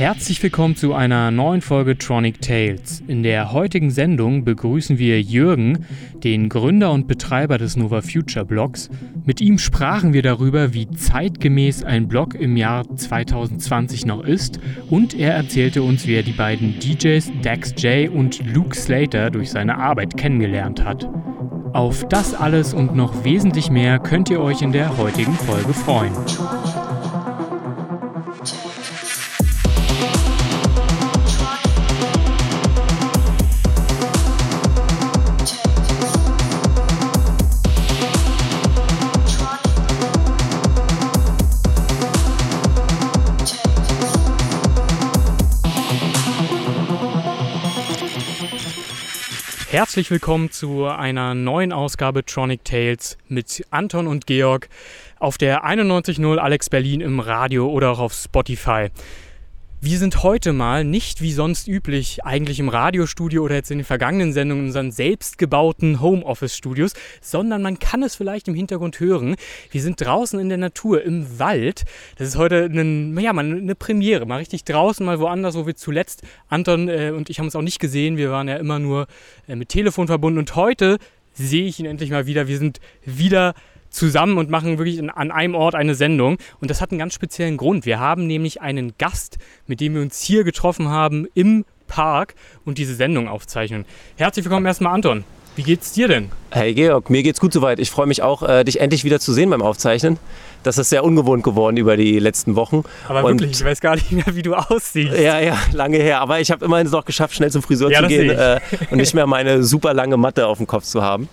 Herzlich willkommen zu einer neuen Folge Tronic Tales. In der heutigen Sendung begrüßen wir Jürgen, den Gründer und Betreiber des Nova Future Blogs. Mit ihm sprachen wir darüber, wie zeitgemäß ein Blog im Jahr 2020 noch ist und er erzählte uns, wie er die beiden DJs Dax J und Luke Slater durch seine Arbeit kennengelernt hat. Auf das alles und noch wesentlich mehr könnt ihr euch in der heutigen Folge freuen. Herzlich willkommen zu einer neuen Ausgabe Tronic Tales mit Anton und Georg auf der 91.0 Alex Berlin im Radio oder auch auf Spotify. Wir sind heute mal nicht wie sonst üblich eigentlich im Radiostudio oder jetzt in den vergangenen Sendungen in unseren selbstgebauten Homeoffice-Studios, sondern man kann es vielleicht im Hintergrund hören. Wir sind draußen in der Natur, im Wald. Das ist heute eine, ja, mal eine Premiere, mal richtig draußen, mal woanders, wo wir zuletzt, Anton äh, und ich haben uns auch nicht gesehen. Wir waren ja immer nur äh, mit Telefon verbunden und heute sehe ich ihn endlich mal wieder. Wir sind wieder zusammen und machen wirklich an einem Ort eine Sendung. Und das hat einen ganz speziellen Grund. Wir haben nämlich einen Gast, mit dem wir uns hier getroffen haben im Park und diese Sendung aufzeichnen. Herzlich willkommen erstmal, Anton. Wie geht's dir denn? Hey Georg, mir geht's gut soweit. Ich freue mich auch, äh, dich endlich wieder zu sehen beim Aufzeichnen. Das ist sehr ungewohnt geworden über die letzten Wochen. Aber und wirklich, ich weiß gar nicht mehr, wie du aussiehst. Ja, ja, lange her. Aber ich habe immerhin es noch geschafft, schnell zum Friseur ja, zu gehen äh, und nicht mehr meine super lange Matte auf dem Kopf zu haben.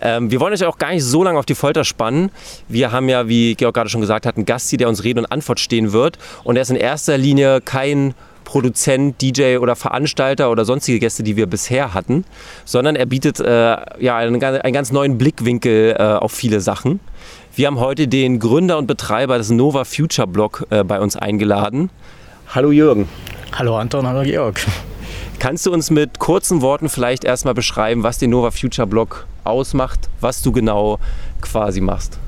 Ähm, wir wollen euch auch gar nicht so lange auf die Folter spannen. Wir haben ja, wie Georg gerade schon gesagt hat, einen Gast hier, der uns Rede und Antwort stehen wird. Und er ist in erster Linie kein Produzent, DJ oder Veranstalter oder sonstige Gäste, die wir bisher hatten, sondern er bietet äh, ja, einen, einen, ganz neuen Blickwinkel äh, auf viele Sachen. Wir haben heute den Gründer und Betreiber des Nova Future Blog äh, bei uns eingeladen. Hallo Jürgen. Hallo Anton, hallo Georg. Kannst du uns mit kurzen Worten vielleicht erstmal beschreiben, was den Nova Future Blog ausmacht, was du genau quasi machst?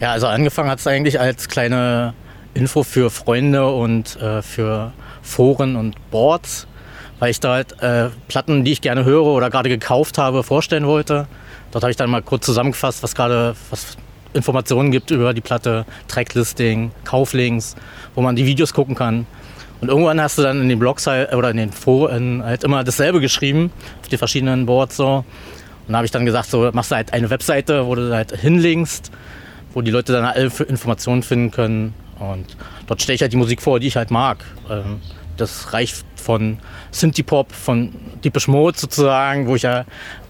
Ja, also angefangen hat es eigentlich als kleine Info für Freunde und äh, für Foren und Boards, weil ich da halt äh, Platten, die ich gerne höre oder gerade gekauft habe, vorstellen wollte. Dort habe ich dann mal kurz zusammengefasst, was gerade was Informationen gibt über die Platte, Tracklisting, Kauflinks, wo man die Videos gucken kann. Und irgendwann hast du dann in den Blogs halt, oder in den Foren halt immer dasselbe geschrieben, auf die verschiedenen Boards so. Und da habe ich dann gesagt, so machst du halt eine Webseite, wo du halt hinlinkst, wo die Leute dann alle Informationen finden können. Und dort stelle ich halt die Musik vor, die ich halt mag. Ähm, das reicht von Synthie-Pop, von Deepish Mode sozusagen, wo ich ja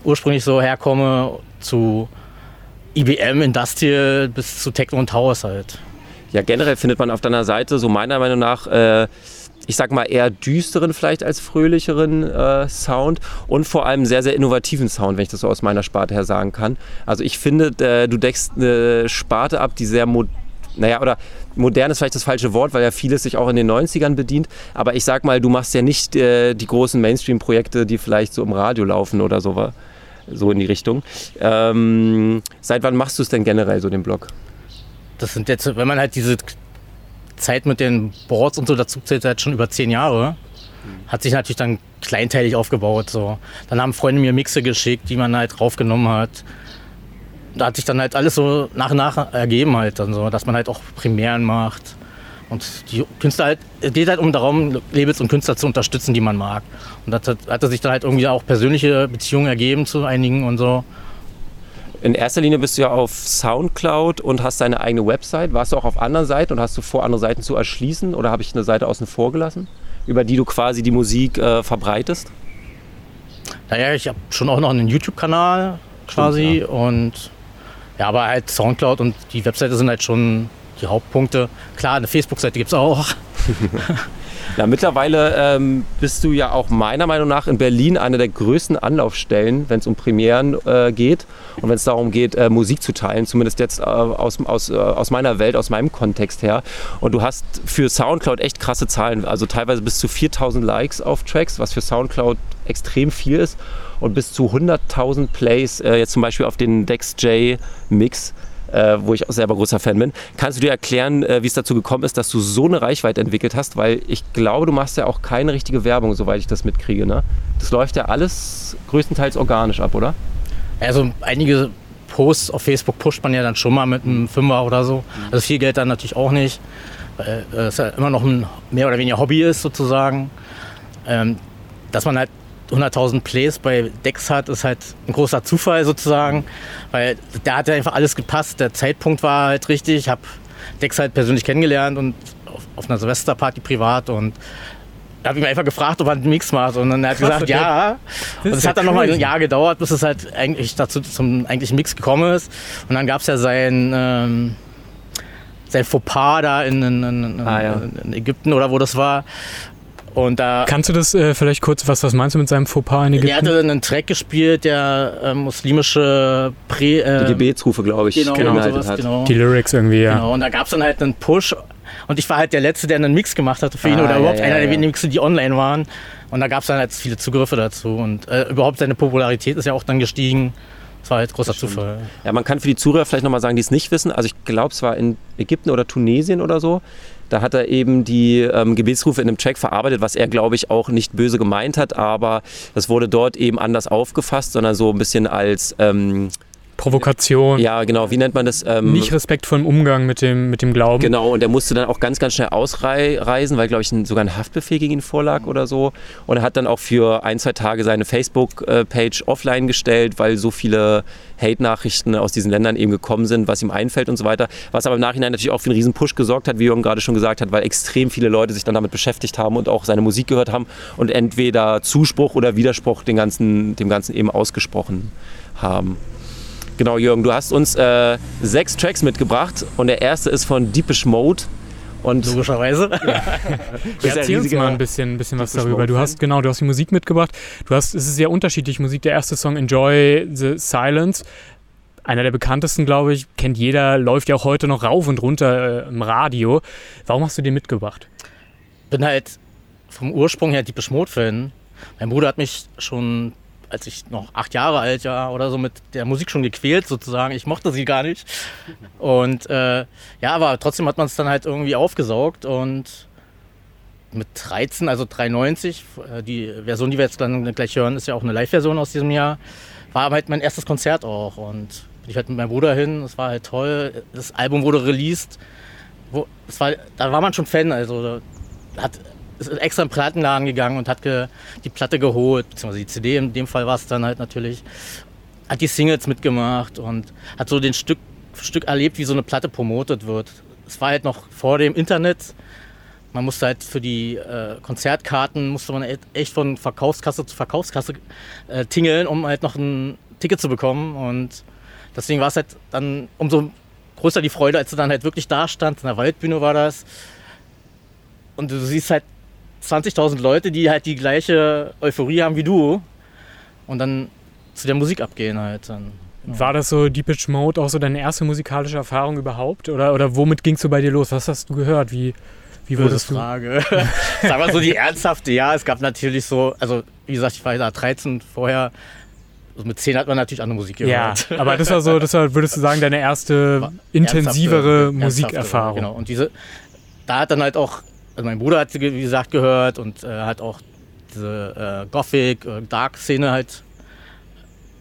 ursprünglich so herkomme, zu IBM, Industrial bis zu Techno und House halt. Ja, generell findet man auf deiner Seite so meiner Meinung nach äh, ich sag mal, eher düsteren vielleicht als fröhlicheren äh, Sound und vor allem sehr, sehr innovativen Sound, wenn ich das so aus meiner Sparte her sagen kann. Also ich finde, äh, du deckst eine Sparte ab, die sehr modern naja, oder modern ist vielleicht das falsche Wort, weil ja vieles sich auch in den 90ern bedient. Aber ich sag mal, du machst ja nicht äh, die großen Mainstream-Projekte, die vielleicht so im Radio laufen oder so, so in die Richtung. Ähm, seit wann machst du es denn generell, so den Blog? Das sind jetzt, wenn man halt diese Zeit mit den Boards und so dazu zählt halt schon über zehn Jahre. Hat sich natürlich dann kleinteilig aufgebaut. So. Dann haben Freunde mir Mixe geschickt, die man halt draufgenommen hat. Da hat sich dann halt alles so nach und nach ergeben halt, dann so, dass man halt auch Primären macht. Und die Künstler halt, es geht halt um darum, Labels und Künstler zu unterstützen, die man mag. Und da hat, hat sich dann halt irgendwie auch persönliche Beziehungen ergeben zu einigen und so in erster Linie bist du ja auf Soundcloud und hast deine eigene Website. Warst du auch auf anderen Seiten und hast du vor, andere Seiten zu erschließen oder habe ich eine Seite außen vor gelassen, über die du quasi die Musik äh, verbreitest? Naja, ich habe schon auch noch einen YouTube-Kanal quasi Stimmt, ja. und ja, aber halt Soundcloud und die Webseite sind halt schon die Hauptpunkte. Klar, eine Facebook-Seite gibt es auch. Ja, mittlerweile ähm, bist du ja auch meiner Meinung nach in Berlin eine der größten Anlaufstellen, wenn es um Premieren äh, geht und wenn es darum geht, äh, Musik zu teilen, zumindest jetzt äh, aus, aus, äh, aus meiner Welt, aus meinem Kontext her. Und du hast für Soundcloud echt krasse Zahlen, also teilweise bis zu 4000 Likes auf Tracks, was für Soundcloud extrem viel ist und bis zu 100.000 Plays, äh, jetzt zum Beispiel auf den Dex J Mix äh, wo ich auch selber großer Fan bin. Kannst du dir erklären, äh, wie es dazu gekommen ist, dass du so eine Reichweite entwickelt hast? Weil ich glaube, du machst ja auch keine richtige Werbung, soweit ich das mitkriege. Ne? Das läuft ja alles größtenteils organisch ab, oder? Also einige Posts auf Facebook pusht man ja dann schon mal mit einem Fünfer oder so. Also viel Geld dann natürlich auch nicht, weil äh, es ja immer noch ein mehr oder weniger Hobby ist sozusagen. Ähm, dass man halt 100.000 Plays bei Dex hat, ist halt ein großer Zufall sozusagen, weil da hat ja einfach alles gepasst. Der Zeitpunkt war halt richtig. Ich habe Dex halt persönlich kennengelernt und auf, auf einer Silvesterparty privat und da habe ich mir einfach gefragt, ob er einen Mix macht und dann hat er gesagt, ja. Und es hat dann nochmal ein Jahr gedauert, bis es halt eigentlich dazu zum eigentlichen Mix gekommen ist. Und dann gab es ja sein, ähm, sein Fauxpas da in, in, in, ah, ja. in, Ägypten oder wo das war. Und da Kannst du das äh, vielleicht kurz, was, was meinst du mit seinem Fauxpas in Ägypten? Er hatte einen Track gespielt, der äh, muslimische Prä... Äh, Die Gebetsrufe, glaube ich, genau, genau, sowas, hat. Genau. Die Lyrics irgendwie, ja. Genau, und da gab es dann halt einen Push. Und ich war halt der Letzte, der einen Mix gemacht hatte für ihn ah, oder ja, überhaupt ja, einer der wenigen Mixen, die online waren. Und da gab es dann halt viele Zugriffe dazu. Und äh, überhaupt seine Popularität ist ja auch dann gestiegen. Das war halt großer Zufall. Ja, man kann für die Zuhörer vielleicht nochmal sagen, die es nicht wissen. Also ich glaube, es war in Ägypten oder Tunesien oder so. Da hat er eben die ähm, Gebetsrufe in einem Track verarbeitet, was er, glaube ich, auch nicht böse gemeint hat, aber das wurde dort eben anders aufgefasst, sondern so ein bisschen als ähm, Provokation. Ja, genau. Wie nennt man das? Ähm, Nicht respektvollen Umgang mit dem, mit dem Glauben. Genau, und er musste dann auch ganz, ganz schnell ausreisen, weil, glaube ich, ein, sogar ein Haftbefehl gegen ihn vorlag oder so. Und er hat dann auch für ein, zwei Tage seine Facebook-Page offline gestellt, weil so viele Hate-Nachrichten aus diesen Ländern eben gekommen sind, was ihm einfällt und so weiter. Was aber im Nachhinein natürlich auch für einen riesen Push gesorgt hat, wie Jürgen gerade schon gesagt hat, weil extrem viele Leute sich dann damit beschäftigt haben und auch seine Musik gehört haben und entweder Zuspruch oder Widerspruch den ganzen, dem Ganzen eben ausgesprochen haben. Genau, Jürgen, du hast uns äh, sechs Tracks mitgebracht und der erste ist von Deepish Mode. Und Logischerweise. Ja. Erzähl uns mal ein bisschen, ein bisschen was darüber. Du hast genau, du hast die Musik mitgebracht. Du hast, es ist sehr unterschiedlich Musik. Der erste Song Enjoy the Silence, einer der bekanntesten, glaube ich, kennt jeder, läuft ja auch heute noch rauf und runter äh, im Radio. Warum hast du den mitgebracht? Bin halt vom Ursprung her Deepish Mode Fan. Mein Bruder hat mich schon als ich noch acht Jahre alt war oder so mit der Musik schon gequält sozusagen. Ich mochte sie gar nicht. Und äh, ja, aber trotzdem hat man es dann halt irgendwie aufgesaugt und mit 13, also 93, äh, die Version, die wir jetzt gleich hören, ist ja auch eine Live-Version aus diesem Jahr, war halt mein erstes Konzert auch und ich halt mit meinem Bruder hin, es war halt toll. Das Album wurde released, wo, war, da war man schon Fan, also hat ist extra in den Plattenladen gegangen und hat ge, die Platte geholt, beziehungsweise die CD, in dem Fall war es dann halt natürlich, hat die Singles mitgemacht und hat so den Stück, Stück erlebt, wie so eine Platte promotet wird. Es war halt noch vor dem Internet. Man musste halt für die äh, Konzertkarten, musste man echt von Verkaufskasse zu Verkaufskasse äh, tingeln, um halt noch ein Ticket zu bekommen. Und deswegen war es halt dann umso größer die Freude, als du dann halt wirklich da stand. In der Waldbühne war das. Und du siehst halt 20.000 Leute, die halt die gleiche Euphorie haben wie du und dann zu der Musik abgehen halt. Dann. Ja. War das so Deepage Mode auch so deine erste musikalische Erfahrung überhaupt? Oder, oder womit ging es so bei dir los? Was hast du gehört? Wie, wie wurdest du? Frage. Sag mal so die ernsthafte, ja, es gab natürlich so, also wie gesagt, ich war da 13 vorher. Also mit 10 hat man natürlich andere Musik gehört. Ja, aber das war so, das war, würdest du sagen, deine erste intensivere Musikerfahrung. Genau. Und diese, da hat dann halt auch also mein Bruder hat sie, wie gesagt, gehört und äh, hat auch diese äh, Gothic, äh, halt,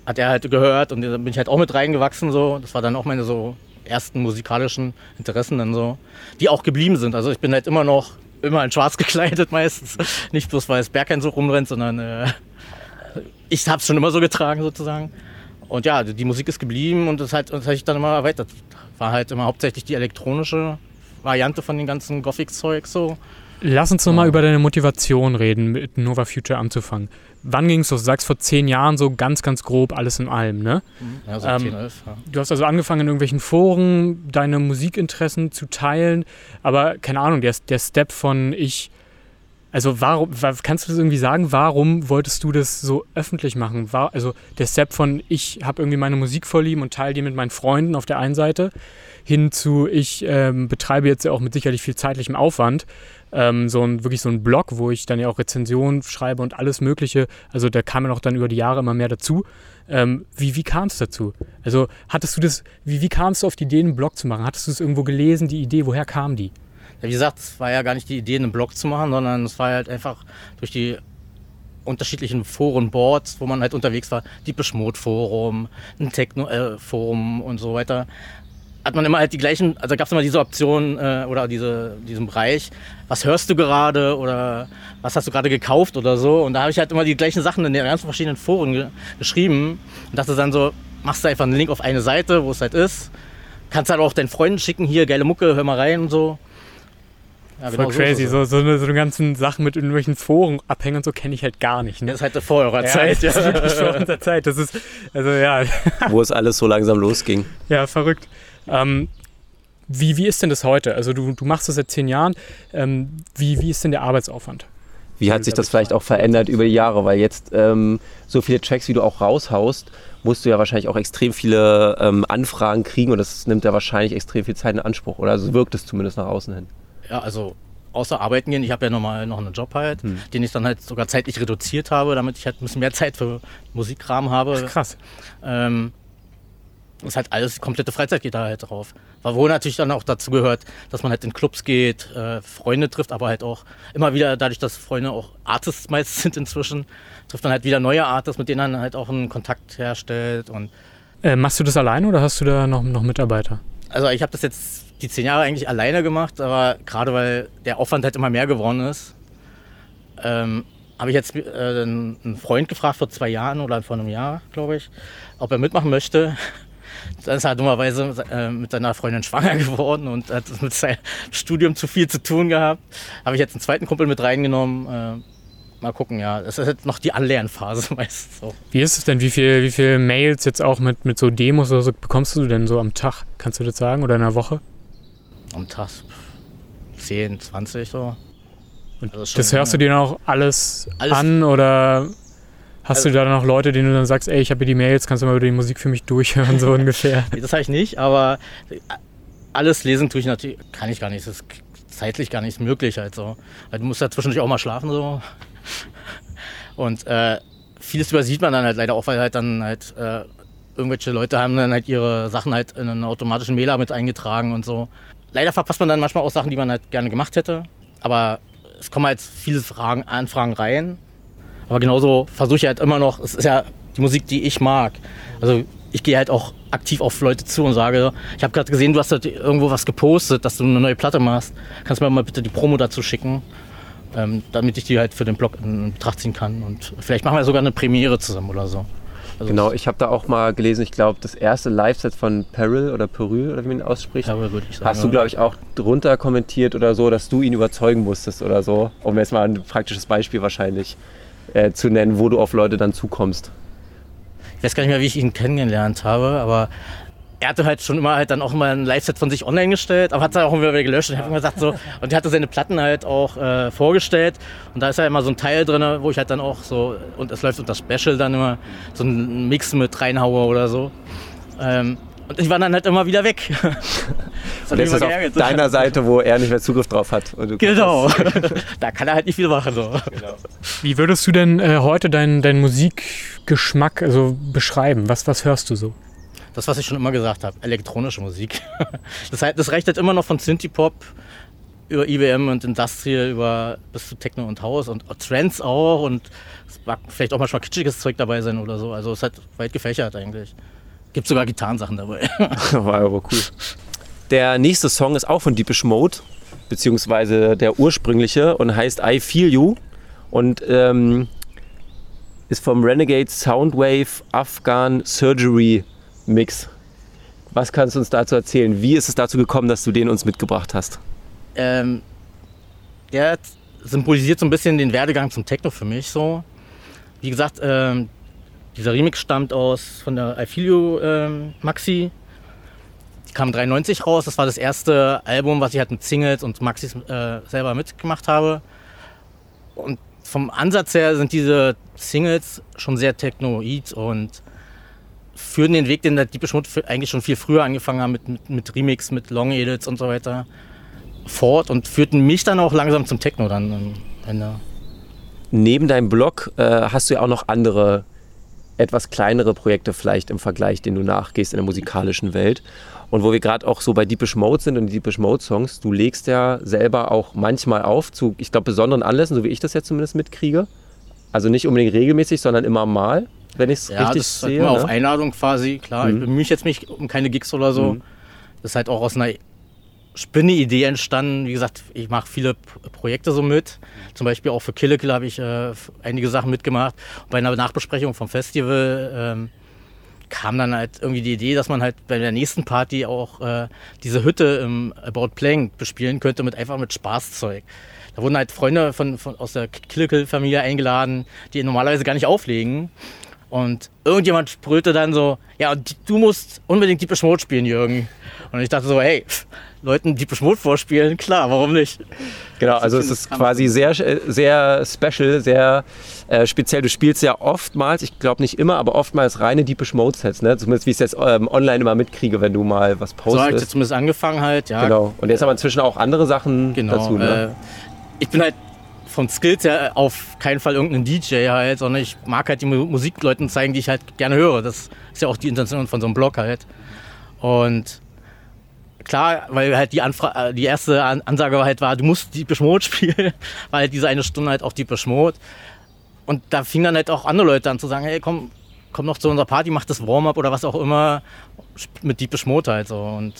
hat er halt gehört und da bin ich halt auch mit reingewachsen so. Das war dann auch meine so ersten musikalischen Interessen dann so, die auch geblieben sind. Also ich bin halt immer noch, immer in schwarz gekleidet meistens. Nicht bloß, weil es Bergheim so rumrennt, sondern äh, ich habe es schon immer so getragen sozusagen. Und ja, die Musik ist geblieben und das, halt, das habe ich dann immer erweitert. War halt immer hauptsächlich die elektronische Variante von den ganzen Gothic-Zeug so. Lass uns nochmal ja. über deine Motivation reden, mit Nova Future anzufangen. Wann ging es so? Du sagst vor zehn Jahren so ganz, ganz grob alles in allem, ne? Mhm. Ja, so ähm, 10, 11, ja. Du hast also angefangen, in irgendwelchen Foren deine Musikinteressen zu teilen, aber keine Ahnung, der, der Step von ich Also warum, kannst du das irgendwie sagen, warum wolltest du das so öffentlich machen? War, also der Step von ich habe irgendwie meine Musik vorlieben und teile die mit meinen Freunden auf der einen Seite hin zu ich ähm, betreibe jetzt ja auch mit sicherlich viel zeitlichem Aufwand ähm, so ein wirklich so ein Blog, wo ich dann ja auch Rezensionen schreibe und alles Mögliche. Also da kam ja auch dann über die Jahre immer mehr dazu. Ähm, wie wie kam es dazu? Also hattest du das, wie, wie kamst du auf die Idee, einen Blog zu machen? Hattest du es irgendwo gelesen, die Idee, woher kam die? Wie gesagt, es war ja gar nicht die Idee, einen Blog zu machen, sondern es war halt einfach durch die unterschiedlichen Foren, Boards, wo man halt unterwegs war, die Beschmut Forum, ein Techno äh, und so weiter, hat man immer halt die gleichen, also gab es immer diese Option äh, oder diese, diesen Bereich, was hörst du gerade oder was hast du gerade gekauft oder so. Und da habe ich halt immer die gleichen Sachen in den ganzen verschiedenen Foren ge geschrieben und dachte dann so, machst du einfach einen Link auf eine Seite, wo es halt ist. Kannst halt auch deinen Freunden schicken, hier, geile Mucke, hör mal rein und so. Ja, Voll genau crazy, so, so, eine, so, eine, ganzen Sachen mit irgendwelchen Foren abhängen und so kenne ich halt gar nicht. Ne? Das ist halt vor eurer ja, Zeit. Das ist wirklich vor unserer Zeit. Das ist, also ja. Wo es alles so langsam losging. Ja, verrückt. Ähm, wie, wie ist denn das heute? Also du, du machst das seit zehn Jahren. Ähm, wie, wie ist denn der Arbeitsaufwand? Wie hat sich das vielleicht auch verändert über die Jahre? Weil jetzt ähm, so viele Tracks, wie du auch raushaust, musst du ja wahrscheinlich auch extrem viele ähm, Anfragen kriegen und das nimmt ja wahrscheinlich extrem viel Zeit in Anspruch. Oder so wirkt es zumindest nach außen hin. Ja, also außer arbeiten gehen, ich habe ja nochmal noch einen Job halt, hm. den ich dann halt sogar zeitlich reduziert habe, damit ich halt ein bisschen mehr Zeit für Musikkram habe. Ach, krass. Ähm, das ist halt alles, komplette Freizeit geht da halt drauf. Wo natürlich dann auch dazu gehört, dass man halt in Clubs geht, äh, Freunde trifft, aber halt auch immer wieder, dadurch, dass Freunde auch Artists meist sind inzwischen, trifft man halt wieder neue Artists, mit denen man halt auch einen Kontakt herstellt. Und äh, machst du das alleine oder hast du da noch, noch Mitarbeiter? Also ich habe das jetzt die zehn Jahre eigentlich alleine gemacht, aber gerade weil der Aufwand halt immer mehr geworden ist, ähm, habe ich jetzt äh, einen Freund gefragt vor zwei Jahren oder vor einem Jahr, glaube ich, ob er mitmachen möchte. Dann ist er dummerweise äh, mit seiner Freundin schwanger geworden und hat mit seinem Studium zu viel zu tun gehabt. Habe ich jetzt einen zweiten Kumpel mit reingenommen. Äh, mal gucken, ja. Das ist jetzt noch die Anlernphase meistens so. Wie ist es denn? Wie viele wie viel Mails jetzt auch mit, mit so Demos oder so bekommst du denn so am Tag? Kannst du das sagen? Oder in der Woche? Am Tag 10, 20 so. Und also das hörst du dir auch alles, alles an oder Hast also, du da noch Leute, denen du dann sagst, ey, ich habe hier die Mails, kannst du mal über die Musik für mich durchhören, so ungefähr? das habe ich nicht, aber alles lesen tue ich natürlich, kann ich gar nicht. Das ist zeitlich gar nicht möglich halt so. Du musst ja zwischendurch auch mal schlafen so. Und äh, vieles übersieht man dann halt leider auch, weil halt dann halt äh, irgendwelche Leute haben dann halt ihre Sachen halt in einen automatischen Mailer mit eingetragen und so. Leider verpasst man dann manchmal auch Sachen, die man halt gerne gemacht hätte. Aber es kommen halt viele Fragen, Anfragen rein aber genauso versuche ich halt immer noch, es ist ja die Musik, die ich mag. Also ich gehe halt auch aktiv auf Leute zu und sage, ich habe gerade gesehen, du hast halt irgendwo was gepostet, dass du eine neue Platte machst. Kannst du mir mal bitte die Promo dazu schicken, ähm, damit ich die halt für den Blog in Betracht ziehen kann. Und vielleicht machen wir sogar eine Premiere zusammen oder so. Also genau, ich habe da auch mal gelesen, ich glaube, das erste Live-Set von Peril oder Peril oder wie man ihn ausspricht, ja, würde ich sagen, hast du, glaube ich, auch drunter kommentiert oder so, dass du ihn überzeugen musstest oder so. Um jetzt mal ein praktisches Beispiel wahrscheinlich äh, zu nennen, wo du auf Leute dann zukommst. Ich weiß gar nicht mehr, wie ich ihn kennengelernt habe, aber er hatte halt schon immer halt dann auch immer ein Live-Set von sich online gestellt, aber hat es auch immer wieder gelöscht. Und ich habe immer gesagt so, und er hatte seine Platten halt auch äh, vorgestellt. Und da ist ja immer so ein Teil drin, wo ich halt dann auch so, und es läuft unter Special dann immer so ein Mix mit reinhaue oder so. Ähm, und ich war dann halt immer wieder weg. und jetzt ist auf deiner Seite, wo er nicht mehr Zugriff drauf hat. genau. da kann er halt nicht viel machen. So. Genau. Wie würdest du denn äh, heute deinen dein Musikgeschmack also beschreiben? Was, was hörst du so? Das, was ich schon immer gesagt habe, elektronische Musik. das, heißt, das reicht halt immer noch von Synthie-Pop über IBM und Industrial über bis zu Techno und House und Trends auch und es mag vielleicht auch manchmal kitschiges Zeug dabei sein oder so. Also es halt weit gefächert eigentlich. Gibt sogar Gitarrensachen dabei. War aber cool. Der nächste Song ist auch von Deepish Mode, beziehungsweise der ursprüngliche und heißt I Feel You und ähm, ist vom Renegade Soundwave Afghan Surgery Mix. Was kannst du uns dazu erzählen? Wie ist es dazu gekommen, dass du den uns mitgebracht hast? Ähm, der symbolisiert so ein bisschen den Werdegang zum Techno für mich so. Wie gesagt, ähm, dieser Remix stammt aus von der I Feel You ähm, Maxi. Die kam 93 raus. Das war das erste Album, was ich halt mit Singles und Maxis äh, selber mitgemacht habe. Und vom Ansatz her sind diese Singles schon sehr technoid und führen den Weg, den der Deepish Mode eigentlich schon viel früher angefangen hat mit, mit, mit Remix, mit Long Edits und so weiter fort und führten mich dann auch langsam zum Techno dann am Ende. Neben deinem Blog äh, hast du ja auch noch andere, etwas kleinere Projekte vielleicht im Vergleich, denen du nachgehst in der musikalischen Welt. Und wo wir gerade auch so bei Deepish Mode sind und die Deepish Mode Songs, du legst ja selber auch manchmal auf zu, ich glaube, besonderen Anlässen, so wie ich das jetzt zumindest mitkriege. Also nicht unbedingt regelmäßig, sondern immer mal, wenn ich es ja, richtig das sehe. Immer ne? auf Einladung quasi, klar. Mhm. Ich bemühe mich jetzt nicht um keine Gigs oder so. Mhm. Das ist halt auch aus einer Spinne-Idee entstanden. Wie gesagt, ich mache viele Projekte so mit. Zum Beispiel auch für Kille Kill habe ich äh, einige Sachen mitgemacht. Und bei einer Nachbesprechung vom Festival ähm, kam dann halt irgendwie die Idee, dass man halt bei der nächsten Party auch äh, diese Hütte im About Playing bespielen könnte mit einfach mit Spaßzeug. Da wurden halt Freunde von, von aus der Kille Kill Familie eingeladen, die normalerweise gar nicht auflegen. Und irgendjemand sprühte dann so, ja, du musst unbedingt Deepish Mode spielen, Jürgen. Und ich dachte so, hey, Leuten Deepish Mode vorspielen, klar, warum nicht? Genau, also es ist quasi sehr, äh, sehr special, sehr äh, speziell. Du spielst ja oftmals, ich glaube nicht immer, aber oftmals reine Deepish Mode Sets, ne? Zumindest wie ich es jetzt ähm, online immer mitkriege, wenn du mal was So habe ich postest. jetzt zumindest angefangen halt, ja. genau. Und jetzt haben wir inzwischen auch andere Sachen Genau. dazu, ne? äh, ich bin halt von Skills her auf keinen Fall irgendein DJ halt, sondern ich mag halt die Mu- Musik Leuten zeigen, die ich halt gerne höre. Das ist ja auch die Intention von so einem Blog halt. Und klar, weil halt die, Anfra äh, die erste An Ansage halt war, du musst die Mode spielen, war halt diese eine Stunde halt auch die Mode. Und da fingen dann halt auch andere Leute an zu sagen, hey, komm, komm noch zu unserer Party, mach das Warm-up oder was auch immer mit Deepish Mode halt so. Und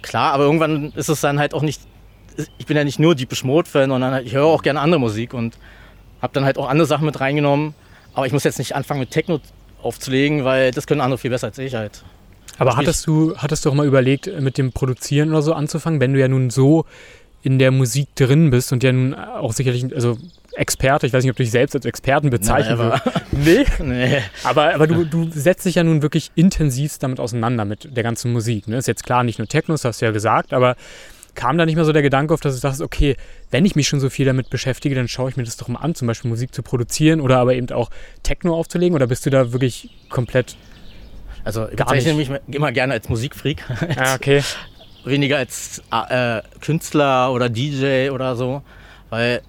klar, aber irgendwann ist es dann halt auch nicht, ich bin ja nicht nur Deepish Mode-Fan, sondern halt, ich höre auch gerne andere Musik und habe dann halt auch andere Sachen mit reingenommen. Aber ich muss jetzt nicht anfangen mit Techno aufzulegen, weil das können andere viel besser als ich halt. Aber hattest du, hattest du auch mal überlegt, mit dem Produzieren oder so anzufangen, wenn du ja nun so in der Musik drin bist und ja nun auch sicherlich, also Experte, ich weiß nicht, ob du dich selbst als Experten bezeichnen willst. Nee. Nee. Aber, aber du, du setzt dich ja nun wirklich intensiv damit auseinander, mit der ganzen Musik. Ne? Ist jetzt klar nicht nur Techno, das hast du ja gesagt, aber kam da nicht mehr so der Gedanke auf, dass du dachtest, okay, wenn ich mich schon so viel damit beschäftige, dann schaue ich mir das doch mal an, zum Beispiel Musik zu produzieren oder aber eben auch Techno aufzulegen? Oder bist du da wirklich komplett. Also ich bezeichne mich immer gerne als Musikfreak. Ah, okay. Weniger als äh, Künstler oder DJ oder so. Weil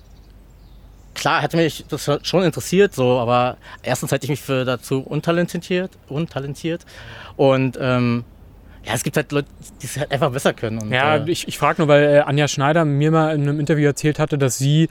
klar hat mich das schon interessiert, so, aber erstens halte ich mich für dazu untalentiert, untalentiert. Und ähm, ja, es gibt halt Leute, die es halt einfach besser können. Und, Ja, äh, ich, ich frage nur, weil äh, Anja Schneider mir mal in einem Interview erzählt hatte, dass sie,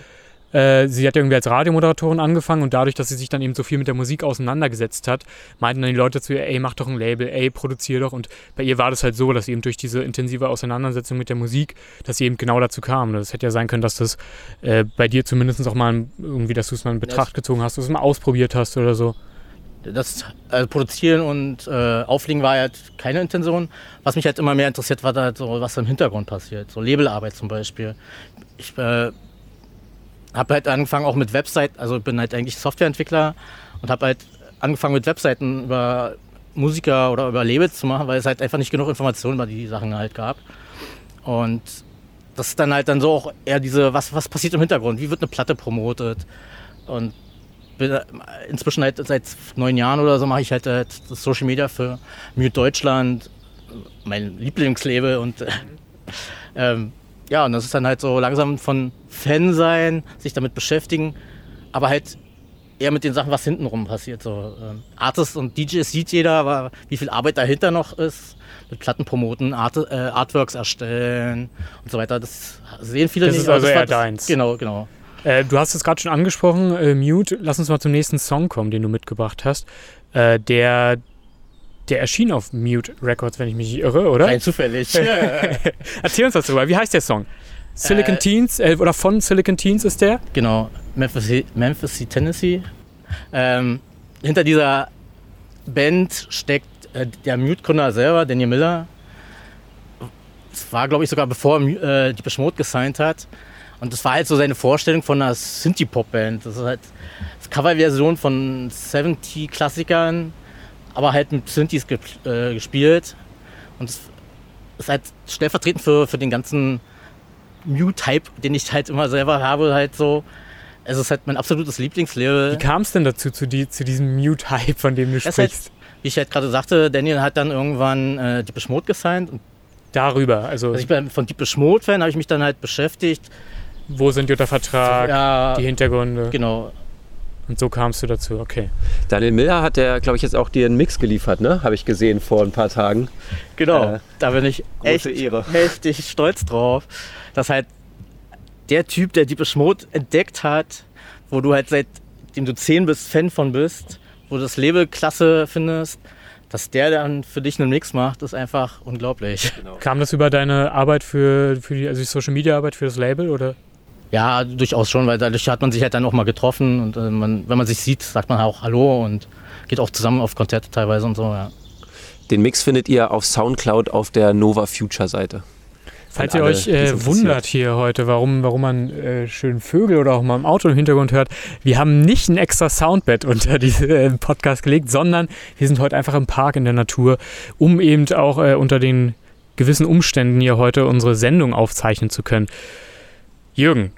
äh, sie hat ja irgendwie als Radiomoderatorin angefangen und dadurch, dass sie sich dann eben so viel mit der Musik auseinandergesetzt hat, meinten dann die Leute zu ihr, ey, mach doch ein Label, ey, produzier doch. Und bei ihr war das halt so, dass sie eben durch diese intensive Auseinandersetzung mit der Musik, dass sie eben genau dazu kam. Das hätte ja sein können, dass das äh, bei dir zumindest auch mal irgendwie, dass du es mal in Betracht gezogen hast, dass du es mal ausprobiert hast oder so. Das also Produzieren und äh, Auflegen war halt keine Intention. Was mich halt immer mehr interessiert, war halt so, was im Hintergrund passiert. So Labelarbeit zum Beispiel. Ich äh, habe halt angefangen auch mit Website, also bin halt eigentlich Softwareentwickler und habe halt angefangen mit Webseiten über Musiker oder über Labels zu machen, weil es halt einfach nicht genug Informationen über die Sachen halt gab. Und das ist dann halt dann so auch eher diese, was, was passiert im Hintergrund, wie wird eine Platte promotet und bin äh, inzwischen halt seit neun Jahren oder so mache ich halt, äh, das Social Media für Mute Deutschland, mein Lieblingslabel und äh, ähm, ja, und das ist dann halt so langsam von Fan sein, sich damit beschäftigen, aber halt eher mit den Sachen, was hintenrum passiert. So, ähm, Artists und DJs sieht jeder, aber wie viel Arbeit dahinter noch ist, mit Platten promoten, Art, äh, Artworks erstellen und so weiter, das sehen viele Das nicht. ist also war eher das- deins. Genau, genau. Äh, du hast es gerade schon angesprochen, äh, Mute. Lass uns mal zum nächsten Song kommen, den du mitgebracht hast. Äh, der, der erschien auf Mute Records, wenn ich mich nicht irre, oder? Rein zufällig. Erzähl uns was darüber. Wie heißt der Song? Silicon Äh, Teens äh, oder von Silicon Teens ist der? Genau, Memphis, Memphis Tennessee. Ähm, hinter dieser Band steckt der Mute-Gründer selber, Daniel Miller. Es war, glaube ich, sogar bevor er äh, die Mode gesigned hat. Und das war halt so seine Vorstellung von einer Synthie-Pop-Band. Das ist halt das Coverversion von 70-Klassikern, aber halt mit Synthes ge äh, gespielt. Und es ist halt stellvertretend für, für den ganzen Mute-Type, den ich halt immer selber habe, halt so Es ist halt mein absolutes Lieblingslabel. Wie kam es denn dazu, zu, die, zu diesem Mute-Hype, von dem du das sprichst? Halt, wie ich halt gerade sagte, Daniel hat dann irgendwann äh, Deepish Mode gesigned. Und Darüber, also... also ich bin von Deepish Mode Fan, habe ich mich dann halt beschäftigt. Wo sind die unter Vertrag, ja, die Hintergründe? Genau. Und so kamst du dazu, okay. Daniel Miller hat ja, glaube ich, jetzt auch dir einen Mix geliefert, ne? Habe ich gesehen vor ein paar Tagen. Genau. Äh, da bin ich echt Ehre. heftig stolz drauf, dass halt der Typ, der Deepish Mode entdeckt hat, wo du halt seitdem du 10 bist, Fan von bist, wo du das Label klasse findest, dass der dann für dich einen Mix macht, ist einfach unglaublich. Genau. Kam das über deine Arbeit für, für die, also die Social Media Arbeit für das Label oder? Ja, durchaus schon, weil dadurch hat man sich halt dann auch mal getroffen und äh, man, wenn man sich sieht, sagt man auch Hallo und geht auch zusammen auf Konzerte teilweise und so, ja. Den Mix findet ihr auf Soundcloud auf der Nova Future Seite. Falls ihr euch äh, wundert hier heute, warum, warum man äh, schön Vögel oder auch mal im Auto im Hintergrund hört, wir haben nicht ein extra Soundbett unter diesen äh, Podcast gelegt, sondern wir sind heute einfach im Park in der Natur, um eben auch äh, unter den gewissen Umständen hier heute unsere Sendung aufzeichnen zu können. Jürgen,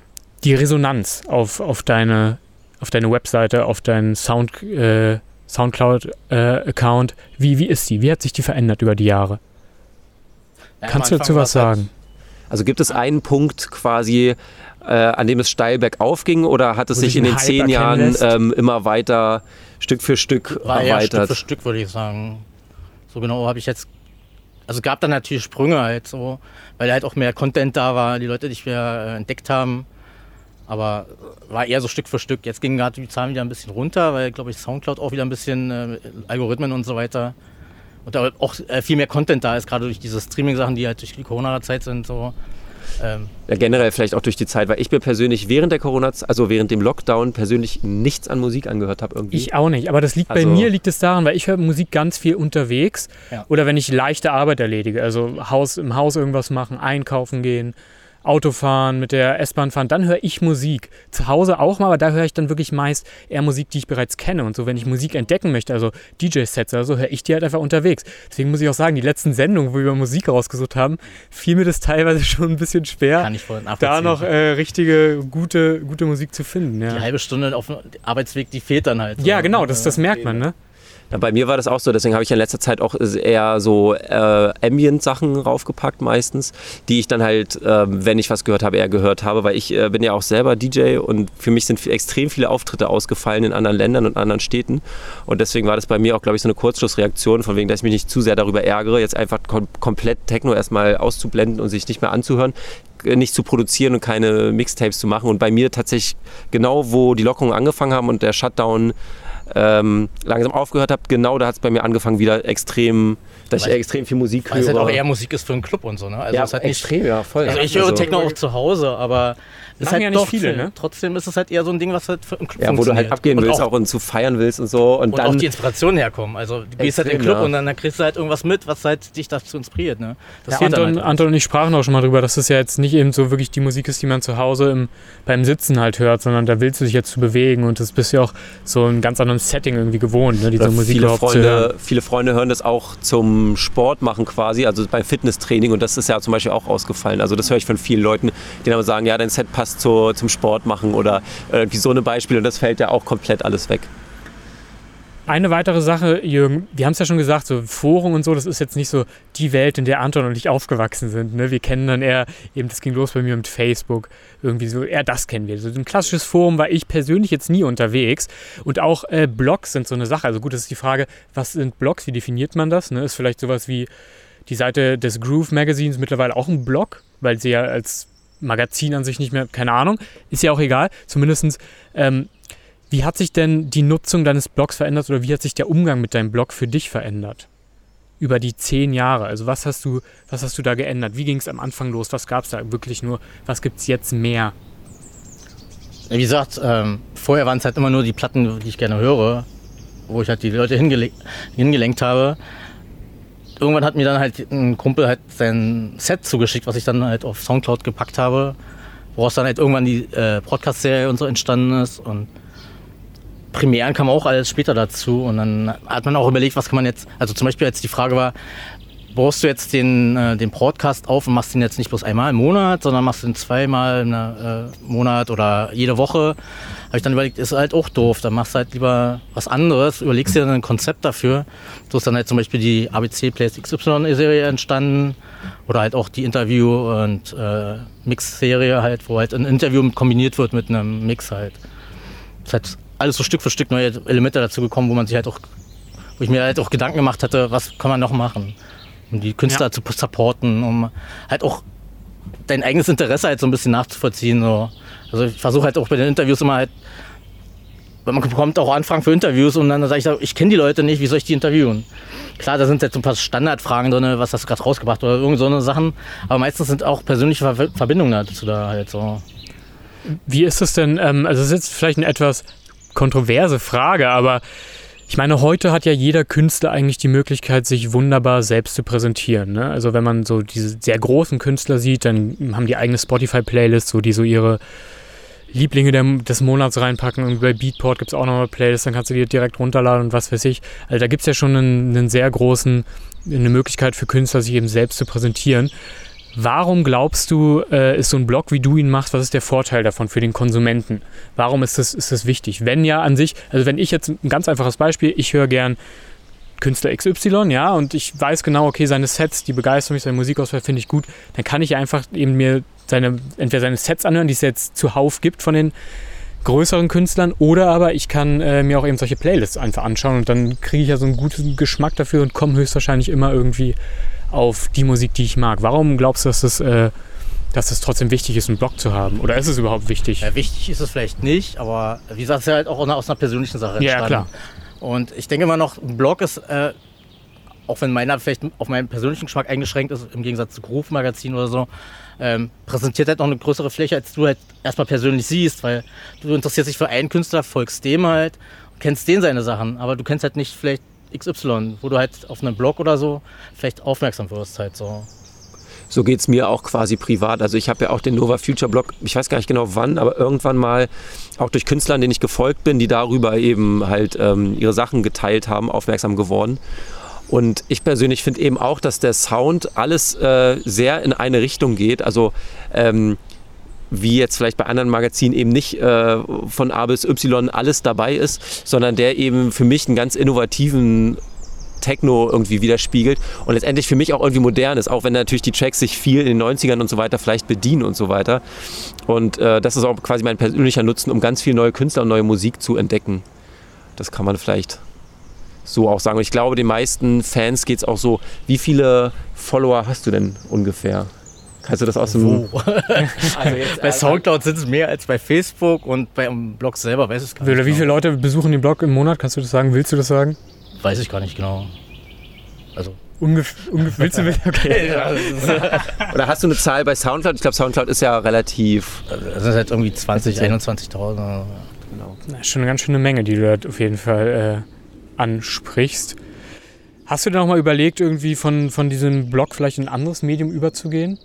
die Resonanz auf, auf, deine, auf deine Webseite, auf deinen Sound, äh, Soundcloud-Account, wie, wie ist die? Wie hat sich die verändert über die Jahre? Ja, Kannst du dazu was halt sagen? Also gibt es einen Punkt quasi, äh, an dem es steil bergauf ging oder hat es Wo sich in den Hype zehn Jahren ähm, immer weiter Stück für Stück War erweitert? Stück für Stück würde ich sagen. So genau habe ich jetzt. Also gab dann natürlich Sprünge halt so, weil halt auch mehr Content da war, die Leute dich mehr äh, entdeckt haben. Aber war eher so Stück für Stück. Jetzt gingen gerade die Zahlen wieder ein bisschen runter, weil, glaube ich, Soundcloud auch wieder ein bisschen äh, Algorithmen und so weiter. Und da auch äh, viel mehr Content da ist, gerade durch diese Streaming-Sachen, die halt durch die Corona-Zeit sind. So. Ähm. Ja, generell vielleicht auch durch die Zeit, weil ich mir persönlich während der Corona, also während dem Lockdown persönlich nichts an Musik angehört habe irgendwie. Ich auch nicht, aber das liegt also bei mir liegt es daran, weil ich höre Musik ganz viel unterwegs ja. oder wenn ich leichte Arbeit erledige, also Haus, im Haus irgendwas machen, einkaufen gehen, Autofahren, mit der S-Bahn fahren, dann höre ich Musik. Zu Hause auch mal, aber da höre ich dann wirklich meist eher Musik, die ich bereits kenne. Und so, wenn ich Musik entdecken möchte, also DJ-Sets oder so, höre ich die halt einfach unterwegs. Deswegen muss ich auch sagen, die letzten Sendungen, wo wir Musik rausgesucht haben, fiel mir das teilweise schon ein bisschen schwer, Kann ich da noch äh, richtige, gute, gute Musik zu finden. Ja. Die halbe Stunde auf dem Arbeitsweg, die fehlt dann halt. Ja, genau, das, das merkt man, ne? Ja, bei mir war das auch so, deswegen habe ich in letzter Zeit auch eher so äh, Ambient-Sachen raufgepackt meistens, die ich dann halt, äh, wenn ich was gehört habe, eher gehört habe, weil ich äh, bin ja auch selber DJ und für mich sind extrem viele Auftritte ausgefallen in anderen Ländern und anderen Städten und deswegen war das bei mir auch, glaube ich, so eine Kurzschlussreaktion, von wegen, dass ich mich nicht zu sehr darüber ärgere, jetzt einfach kom komplett Techno erstmal auszublenden und sich nicht mehr anzuhören äh, nicht zu produzieren und keine Mixtapes zu machen. Und bei mir tatsächlich genau, wo die Lockerungen angefangen haben und der Shutdown ähm, langsam aufgehört habe, genau da hat es bei mir angefangen, wieder extrem, dass weil, ich extrem viel Musik höre. Weil es halt auch eher Musik ist für einen Club und so, ne? Also ja, hat extrem, ja, voll. Also ich höre also, Techno auch zu Hause, aber ist halt ja nicht viele, ne? Trotzdem ist es halt eher so ein Ding, was halt einen Club Ja, wo du halt abgehen und willst auch, auch, und zu feiern willst und so. Und, und dann auch die Inspiration herkommen. Also du gehst halt in den Club ja. und dann, dann, kriegst du halt irgendwas mit, was halt dich dazu inspiriert, ne? Das ja, Anton, halt Anton und ich sprachen auch schon mal drüber, dass das ja jetzt nicht eben so wirklich die Musik ist, die man zu Hause im, beim Sitzen halt hört, sondern da willst du dich jetzt zu bewegen und das bist ja auch so ein ganz anderen Setting irgendwie gewohnt, ne? diese Oder Musik viele Freunde, Viele Freunde hören das auch zum Sport machen quasi, also beim Fitnesstraining und das ist ja zum Beispiel auch ausgefallen. Also das höre ich von vielen Leuten, die dann sagen, ja, dein Set passt zu, zum Sport machen oder irgendwie so eine Beispiele. Und das fällt ja auch komplett alles weg. Eine weitere Sache, Jürgen, wir haben es ja schon gesagt, so Foren und so, das ist jetzt nicht so die Welt, in der Anton und ich aufgewachsen sind. Ne? Wir kennen dann eher, eben das ging los bei mir mit Facebook, irgendwie so, eher das kennen wir. So ein klassisches Forum war ich persönlich jetzt nie unterwegs. Und auch äh, Blogs sind so eine Sache. Also gut, das ist die Frage, was sind Blogs, wie definiert man das? Ne? Ist vielleicht sowas wie die Seite des Groove Magazines mittlerweile auch ein Blog, weil sie ja als Magazin an sich nicht mehr, keine Ahnung, ist ja auch egal. Zumindest, ähm, wie hat sich denn die Nutzung deines Blogs verändert oder wie hat sich der Umgang mit deinem Blog für dich verändert? Über die zehn Jahre. Also was hast du, was hast du da geändert? Wie ging es am Anfang los? Was gab es da wirklich nur? Was gibt es jetzt mehr? Wie gesagt, ähm, vorher waren es halt immer nur die Platten, die ich gerne höre, wo ich halt die Leute hingelenkt habe irgendwann hat mir dann halt ein Kumpel halt sein Set zugeschickt, was ich dann halt auf Soundcloud gepackt habe, woraus dann halt irgendwann die äh, Podcast-Serie und so entstanden ist. Und Premieren kam auch alles später dazu. Und dann hat man auch überlegt, was kann man jetzt, also zum Beispiel als die Frage war, baust du jetzt den, äh, den Podcast auf und machst den jetzt nicht bloß einmal im Monat, sondern machst den zweimal im äh, Monat oder jede Woche, habe ich dann überlegt, ist halt auch doof. Dann machst du halt lieber was anderes, überlegst dir dann ein Konzept dafür. So ist dann halt zum Beispiel die ABC Plays XY-Serie entstanden oder halt auch die Interview- und äh, Mix-Serie halt, wo halt ein Interview kombiniert wird mit einem Mix halt. Es ist halt alles so Stück für Stück neue Elemente dazu gekommen, wo man sich halt auch, wo ich mir halt auch Gedanken gemacht hatte, was kann man noch machen, um die Künstler ja. zu supporten, um halt auch dein eigenes Interesse halt so ein bisschen nachzuvollziehen. So. Also ich versuche halt auch bei den Interviews immer halt, weil man bekommt auch Anfragen für Interviews und dann sage ich, ich kenne die Leute nicht, wie soll ich die interviewen? Klar, da sind jetzt ein paar Standardfragen drin, was hast du gerade rausgebracht oder irgend so eine Sachen, aber meistens sind auch persönliche Verbindungen dazu da halt so. Wie ist es denn, ähm, also es ist jetzt vielleicht eine etwas kontroverse Frage, aber ich meine, heute hat ja jeder Künstler eigentlich die Möglichkeit, sich wunderbar selbst zu präsentieren. Ne? Also wenn man so diese sehr großen Künstler sieht, dann haben die eigene Spotify-Playlist, so die so ihre Lieblinge der, des Monats reinpacken. Und bei Beatport gibt es auch nochmal Playlists, dann kannst du die direkt runterladen und was weiß ich. Also da gibt es ja schon einen, einen sehr großen, eine Möglichkeit für Künstler, sich eben selbst zu präsentieren. Warum glaubst du, äh, ist so ein Blog, wie du ihn machst, was ist der Vorteil davon für den Konsumenten? Warum ist das, ist das wichtig? Wenn ja an sich, also wenn ich jetzt ein ganz einfaches Beispiel, ich höre gern Künstler XY, ja, und ich weiß genau, okay, seine Sets, die begeistern mich, seine Musikauswahl finde ich gut, dann kann ich einfach eben mir seine, entweder seine Sets anhören, die es jetzt zuhauf gibt von den größeren Künstlern, oder aber ich kann äh, mir auch eben solche Playlists einfach anschauen und dann kriege ich ja so einen guten Geschmack dafür und komme höchstwahrscheinlich immer irgendwie auf die Musik, die ich mag. Warum glaubst du, dass es, äh, dass es trotzdem wichtig ist, einen Blog zu haben? Oder ist es überhaupt wichtig? Ja, wichtig ist es vielleicht nicht, aber wie gesagt, es ist ja halt auch aus einer persönlichen Sache entstanden. Ja, klar. Und ich denke immer noch, ein Blog ist, äh, auch wenn meiner vielleicht auf meinen persönlichen Geschmack eingeschränkt ist, im Gegensatz zu Groove Magazin oder so, ähm, präsentiert halt noch eine größere Fläche, als du halt erstmal persönlich siehst, weil du interessierst dich für einen Künstler, folgst dem halt, kennst den seine Sachen, aber du kennst halt nicht vielleicht XY, wo du halt auf einem Blog oder so vielleicht aufmerksam wirst halt so. So geht es mir auch quasi privat. Also ich habe ja auch den Nova Future Blog, ich weiß gar nicht genau wann, aber irgendwann mal auch durch Künstler, denen ich gefolgt bin, die darüber eben halt ähm, ihre Sachen geteilt haben, aufmerksam geworden. Und ich persönlich finde eben auch, dass der Sound alles äh, sehr in eine Richtung geht. Also ähm, wie jetzt vielleicht bei anderen Magazinen eben nicht äh, von A bis Y alles dabei ist, sondern der eben für mich einen ganz innovativen Techno irgendwie widerspiegelt und letztendlich für mich auch irgendwie modern ist, auch wenn natürlich die Tracks sich viel in den 90ern und so weiter vielleicht bedienen und so weiter. Und äh, das ist auch quasi mein persönlicher Nutzen, um ganz viele neue Künstler und neue Musik zu entdecken. Das kann man vielleicht so auch sagen. Und ich glaube, den meisten Fans geht es auch so. Wie viele Follower hast du denn ungefähr? Kannst du das aus dem. also bei Soundcloud sind es mehr als bei Facebook und beim Blog selber weiß ich gar nicht. Oder wie genau. viele Leute besuchen den Blog im Monat? Kannst du das sagen? Willst du das sagen? Weiß ich gar nicht genau. Also. Ungefähr, willst du okay. Oder hast du eine Zahl bei Soundcloud? Ich glaube, Soundcloud ist ja relativ. Das sind halt irgendwie 20, 21.000. Genau. Das ist schon eine ganz schöne Menge, die du da auf jeden Fall äh, ansprichst. Hast du dir noch mal überlegt, irgendwie von, von diesem Blog vielleicht in ein anderes Medium überzugehen?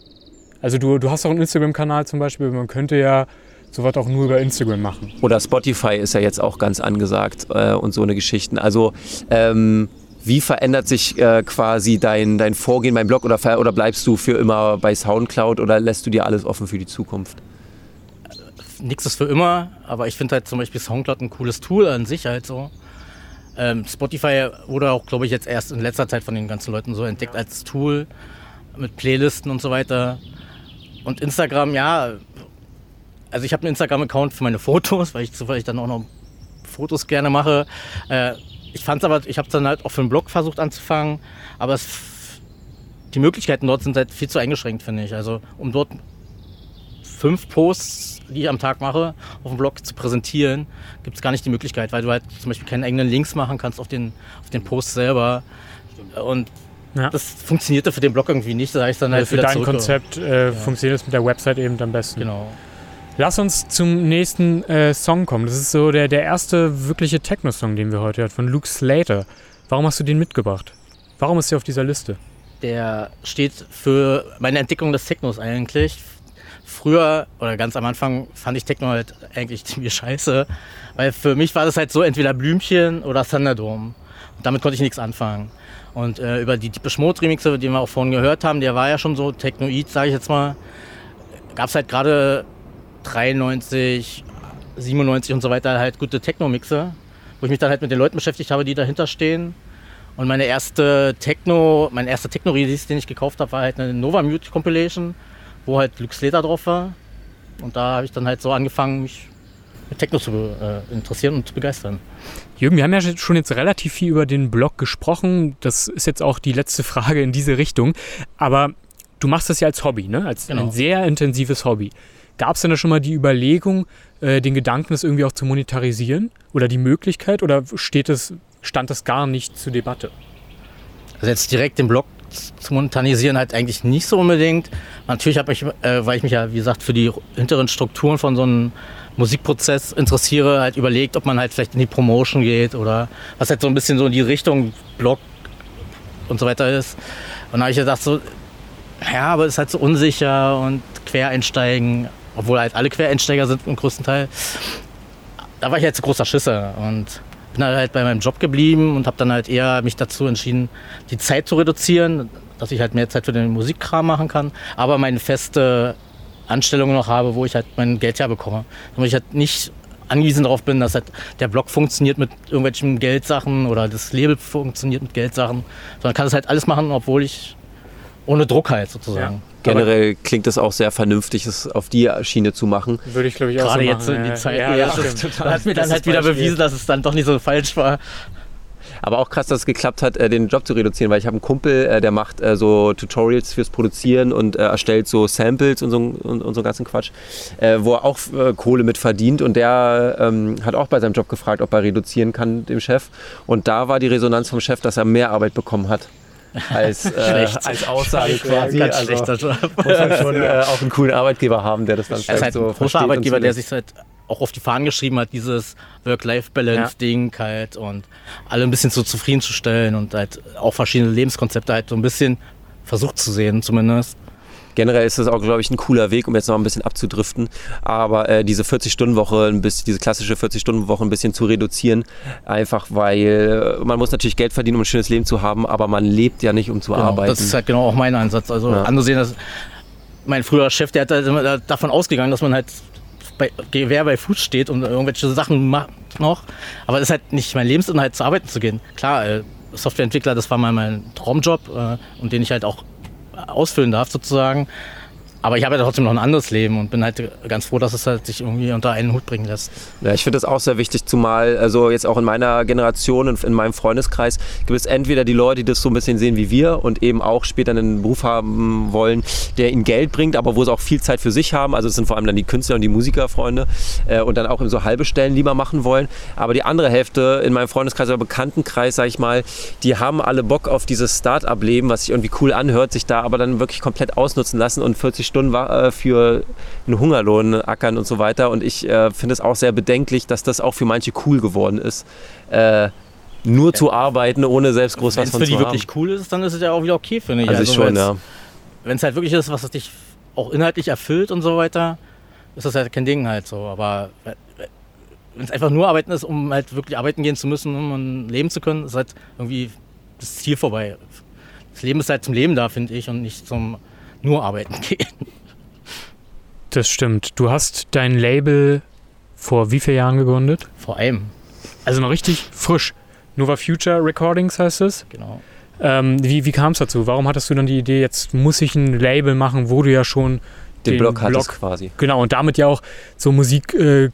Also du, du hast auch einen Instagram-Kanal zum Beispiel, man könnte ja sowas auch nur über Instagram machen. Oder Spotify ist ja jetzt auch ganz angesagt äh, und so eine Geschichten. Also ähm, wie verändert sich äh, quasi dein, dein Vorgehen beim Blog oder, oder bleibst du für immer bei Soundcloud oder lässt du dir alles offen für die Zukunft? Nichts ist für immer, aber ich finde halt zum Beispiel Soundcloud ein cooles Tool an sich halt so. Ähm, Spotify wurde auch, glaube ich, jetzt erst in letzter Zeit von den ganzen Leuten so entdeckt als Tool mit Playlisten und so weiter. Und Instagram, ja, also ich habe einen Instagram-Account für meine Fotos, weil ich zufällig dann auch noch Fotos gerne mache. Äh, ich fand es aber, ich habe es dann halt auch für einen Blog versucht anzufangen, aber es, die Möglichkeiten dort sind halt viel zu eingeschränkt, finde ich. Also um dort fünf Posts, die ich am Tag mache, auf dem Blog zu präsentieren, gibt es gar nicht die Möglichkeit, weil du halt zum Beispiel keine eigenen Links machen kannst auf den, auf den Post selber. Und ja. Das funktionierte für den Blog irgendwie nicht. Da ich dann halt für dein zurück. Konzept äh, ja. funktioniert es mit der Website eben am besten. Genau. Lass uns zum nächsten äh, Song kommen. Das ist so der, der erste wirkliche Techno-Song, den wir heute hatten, von Luke Slater. Warum hast du den mitgebracht? Warum ist der auf dieser Liste? Der steht für meine Entdeckung des Technos eigentlich. Früher oder ganz am Anfang fand ich Techno halt eigentlich ziemlich scheiße, weil für mich war das halt so entweder Blümchen oder Thunderdome. Und damit konnte ich nichts anfangen. Und äh, über die Deepish Mode Remixe, die wir auch vorhin gehört haben, der war ja schon so Technoid, sage ich jetzt mal. Gab es halt gerade 93, 97 und so weiter halt gute Techno-Mixe, wo ich mich dann halt mit den Leuten beschäftigt habe, die dahinter stehen. Und meine erste Techno, mein erster Techno-Release, den ich gekauft habe, war halt eine Nova Mute Compilation, wo halt Luke Slater drauf war. Und da habe ich dann halt so angefangen, mich mit Techno zu äh, interessieren und zu begeistern. Jürgen, wir haben ja schon jetzt relativ viel über den Blog gesprochen. Das ist jetzt auch die letzte Frage in diese Richtung. Aber du machst das ja als Hobby, ne? als genau. ein sehr intensives Hobby. Gab es denn da schon mal die Überlegung, äh, den Gedanken, das irgendwie auch zu monetarisieren? Oder die Möglichkeit? Oder steht es, stand das gar nicht zur Debatte? Also jetzt direkt den Blog zu monetarisieren halt eigentlich nicht so unbedingt. Natürlich habe ich, äh, weil ich mich ja, wie gesagt, für die hinteren Strukturen von so einem Musikprozess interessiere, halt überlegt, ob man halt vielleicht in die Promotion geht oder was halt so ein bisschen so in die Richtung Blog und so weiter ist. Und da habe ich gedacht so, ja, aber es ist halt so unsicher und Quereinsteigen, obwohl halt alle Quereinsteiger sind im größten Teil. Da war ich halt zu großer Schisse und bin halt bei meinem Job geblieben und habe dann halt eher mich dazu entschieden, die Zeit zu reduzieren, dass ich halt mehr Zeit für den Musikkram machen kann, aber meine feste Anstellung noch habe, wo ich halt mein Geld herbekomme. Damit ich halt nicht angewiesen darauf bin, dass halt der Blog funktioniert mit irgendwelchen Geldsachen oder das Label funktioniert mit Geldsachen, sondern kann das halt alles machen, obwohl ich ohne Druck halt sozusagen. Ja. Generell Aber klingt es auch sehr vernünftig, es auf die Schiene zu machen. Würde ich glaube ich auch Gerade so jetzt in die Zeit. Ja, ja, das, das hat mir dann halt wieder bewiesen, dass es dann doch nicht so falsch war. Aber auch krass, dass es geklappt hat, äh, den Job zu reduzieren, weil ich habe einen Kumpel, äh, der macht äh, so Tutorials fürs Produzieren und erstellt so Samples und so, und, und so ganzen Quatsch, wo er auch Kohle mit verdient und der ähm, hat auch bei seinem Job gefragt, ob er reduzieren kann, dem Chef. Und da war die Resonanz vom Chef, dass er mehr Arbeit bekommen hat als, äh, als Aussage quasi. Ganz also schlechter Job. Muss man schon äh, auch einen coolen Arbeitgeber haben, der das dann vielleicht halt so ein großer Arbeitgeber, der sich halt auch auf die Fahnen geschrieben hat, dieses Work-Life-Balance-Ding ja. halt und alle ein bisschen so zufriedenzustellen und halt auch verschiedene Lebenskonzepte halt so ein bisschen versucht zu sehen zumindest. Generell ist das auch, glaube ich, ein cooler Weg, um jetzt noch ein bisschen abzudriften. Aber äh, diese 40-Stunden-Woche, diese klassische 40-Stunden-Woche ein bisschen zu reduzieren. Einfach weil äh, man muss natürlich Geld verdienen, um ein schönes Leben zu haben, aber man lebt ja nicht, um zu genau, arbeiten. Das ist halt genau auch mein Ansatz. Also ja. andere sehen das. Mein früherer Chef, der hat halt davon ausgegangen, dass man halt bei Gewehr bei Fuß steht und irgendwelche Sachen macht noch. Aber das ist halt nicht mein Lebensinhalt, zu arbeiten zu gehen. Klar, äh, Softwareentwickler, das war mal mein Traumjob äh, und den ich halt auch ausfüllen darf sozusagen. Aber ich habe ja trotzdem noch ein anderes Leben und bin halt ganz froh, dass es halt sich irgendwie unter einen Hut bringen lässt. Ja, ich finde das auch sehr wichtig, zumal also jetzt auch in meiner Generation und in meinem Freundeskreis gibt es entweder die Leute, die das so ein bisschen sehen wie wir und eben auch später einen Beruf haben wollen, der ihnen Geld bringt, aber wo sie auch viel Zeit für sich haben. Also es sind vor allem dann die Künstler und die Musikerfreunde äh, und dann auch so halbe Stellen lieber machen wollen. Aber die andere Hälfte in meinem Freundeskreis oder Bekanntenkreis, sage ich mal, die haben alle Bock auf dieses Start-up-Leben, was sich irgendwie cool anhört, sich da aber dann wirklich komplett ausnutzen lassen und 40 Stunden Stunden äh, für einen Hungerlohn ackern und so weiter. Und ich äh, finde es auch sehr bedenklich, dass das auch für manche cool geworden ist. Äh, nur ja. zu arbeiten, ohne selbst groß was von zu haben. Wenn es für die wirklich cool ist, dann ist es ja auch wieder okay, finde ich. Also, also schon, ja. Wenn es halt wirklich ist, was dich auch inhaltlich erfüllt und so weiter, ist das halt kein Ding halt so. Aber wenn es einfach nur arbeiten ist, um halt wirklich arbeiten gehen zu müssen, um leben zu können, ist halt irgendwie das Ziel vorbei. Das Leben ist halt zum Leben da, finde ich, und nicht zum nur arbeiten gehen. Das stimmt. Du hast dein Label vor wie vielen Jahren gegründet? Vor einem. Also noch richtig frisch. Nova Future Recordings heißt es. Genau. Ähm, wie wie kam es dazu? Warum hattest du dann die Idee, jetzt muss ich ein Label machen, wo du ja schon den, den Blog hattest quasi. Genau, und damit ja auch so Musik, äh,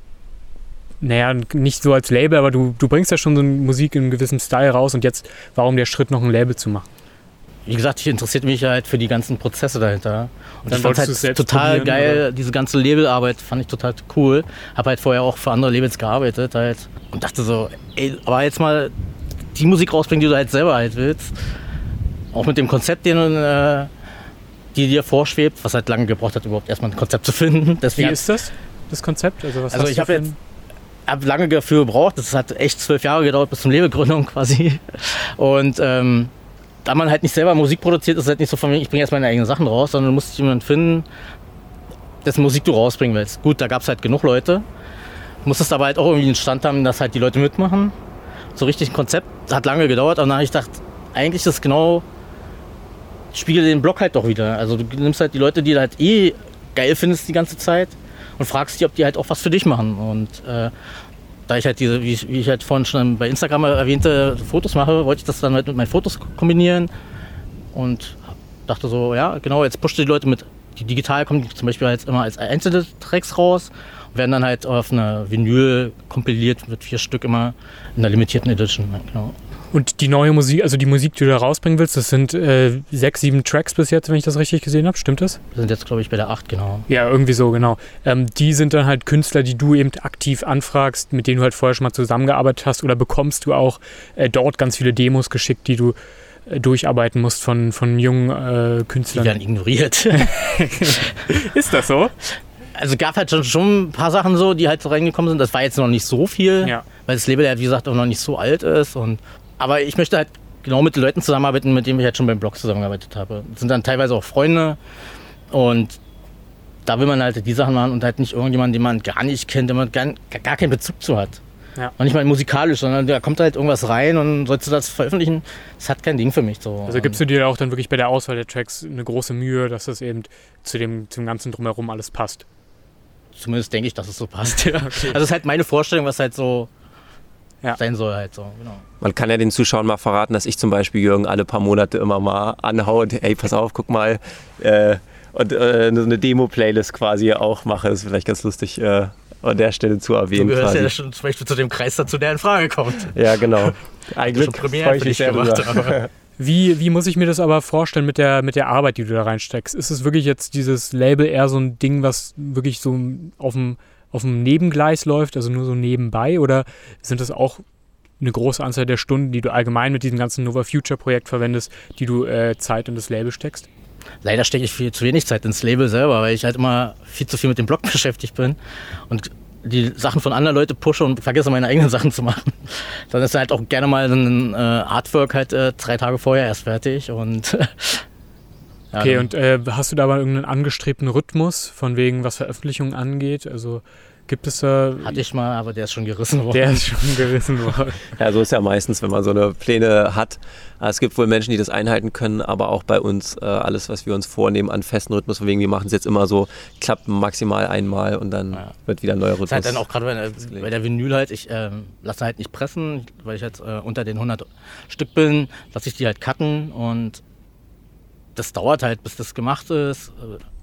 naja, nicht so als Label, aber du, du bringst ja schon so Musik in einem gewissen Style raus und jetzt, warum der Schritt, noch ein Label zu machen? Wie gesagt, ich interessiert mich halt für die ganzen Prozesse dahinter. Und Dann ich fand halt total geil, oder? diese ganze Labelarbeit fand ich total cool. Habe halt vorher auch für andere Labels gearbeitet halt und dachte so, ey, aber jetzt mal die Musik rausbringen, die du halt selber halt willst. Auch mit dem Konzept, den äh, die dir vorschwebt, was halt lange gebraucht hat, überhaupt erstmal ein Konzept zu finden. Deswegen, wie ist das, das Konzept? Also, also ich habe jetzt hab lange dafür gebraucht. Das hat echt zwölf Jahre gedauert bis zum Labelgründung quasi. Und ähm, da man halt nicht selber Musik produziert, ist es halt nicht so von mir, ich bringe jetzt meine eigenen Sachen raus, sondern du musst jemanden finden, dessen Musik du rausbringen willst. Gut, da gab es halt genug Leute. Musstest aber halt auch irgendwie einen Stand haben, dass halt die Leute mitmachen. So richtig ein Konzept hat lange gedauert, aber dann habe ich gedacht, eigentlich ist es genau, spiegelt den Blog halt doch wieder. Also du nimmst halt die Leute, die du halt eh geil findest die ganze Zeit und fragst die, ob die halt auch was für dich machen. Und äh, da ich halt diese, wie ich, wie ich, halt vorhin schon bei Instagram erwähnte, Fotos mache, wollte ich das dann halt mit meinen Fotos kombinieren und dachte so, ja, genau, jetzt pusht die Leute mit, die digital kommen zum Beispiel halt immer als einzelne Tracks raus und werden dann halt auf eine Vinyl kompiliert mit vier Stück immer in der limitierten Edition. Genau. Und die neue Musik, also die Musik, die du da rausbringen willst, das sind äh, sechs, sieben Tracks bis jetzt, wenn ich das richtig gesehen habe. Stimmt das? Wir sind jetzt, glaube ich, bei der acht, genau. Ja, irgendwie so, genau. Ähm, die sind dann halt Künstler, die du eben aktiv anfragst, mit denen du halt vorher schon mal zusammengearbeitet hast oder bekommst du auch äh, dort ganz viele Demos geschickt, die du äh, durcharbeiten musst von, von jungen äh, Künstlern. Die werden ignoriert. Ist das so? Also gab halt schon, schon ein paar Sachen so, die halt so reingekommen sind. Das war jetzt noch nicht so viel, ja. weil das Label ja, wie gesagt, auch noch nicht so alt ist. Und aber ich möchte halt genau mit den Leuten zusammenarbeiten, mit denen ich halt schon beim Blog zusammengearbeitet habe. Das sind dann teilweise auch Freunde und da will man halt die Sachen machen und halt nicht irgendjemanden, den man gar nicht kennt, den man gar, gar keinen Bezug zu hat. Ja. Und nicht mal musikalisch, sondern da kommt halt irgendwas rein und sollst du das veröffentlichen, das hat kein Ding für mich. So. Also gibst du dir auch dann wirklich bei der Auswahl der Tracks eine große Mühe, dass das eben zu dem, zum ganzen Drumherum alles passt? Zumindest denke ich, dass es so passt. Ja. Okay. Also das ist halt meine Vorstellung, was halt so ja. sein soll halt so, genau. Man kann ja den Zuschauern mal verraten, dass ich zum Beispiel Jürgen alle paar Monate immer mal anhaue und ey, pass auf, guck mal, äh, und äh, so eine Demo-Playlist quasi auch mache. Das ist vielleicht ganz lustig äh, an der Stelle zu erwähnen. Du gehörst quasi. ja schon zum Beispiel zu dem Kreis dazu, der in Frage kommt. Ja, genau. Eigentlich freue ich mich sehr gemacht, Wie, wie muss ich mir das aber vorstellen mit der, mit der Arbeit, die du da reinsteckst? Ist es wirklich jetzt dieses Label eher so ein Ding, was wirklich so auf dem auf dem Nebengleis läuft, also nur so nebenbei? Oder sind das auch eine große Anzahl der Stunden, die du allgemein mit diesem ganzen Nova Future Projekt verwendest, die du äh, Zeit in das Label steckst? Leider stecke ich viel zu wenig Zeit ins Label selber, weil ich halt immer viel zu viel mit dem Blog beschäftigt bin und die Sachen von anderen Leuten pushe und vergesse meine eigenen Sachen zu machen. Dann ist halt auch gerne mal ein äh, Artwork halt äh, drei Tage vorher erst fertig und okay, und äh, hast du da mal irgendeinen angestrebten Rhythmus, von wegen, was Veröffentlichungen angeht? Also gibt es da. Hatte ich mal, aber der ist schon gerissen worden. Der ist schon gerissen worden. ja, so ist ja meistens, wenn man so eine Pläne hat. Es gibt wohl Menschen, die das einhalten können, aber auch bei uns äh, alles, was wir uns vornehmen an festen Rhythmus, von wegen, wir machen es jetzt immer so, klappt maximal einmal und dann ja. wird wieder ein neuer Rhythmus. Das ist halt dann auch gerade bei, bei, der Vinyl halt, ich äh, lasse halt nicht pressen, weil ich jetzt äh, unter den 100 Stück bin, lasse ich die halt cutten und das dauert halt, bis das gemacht ist.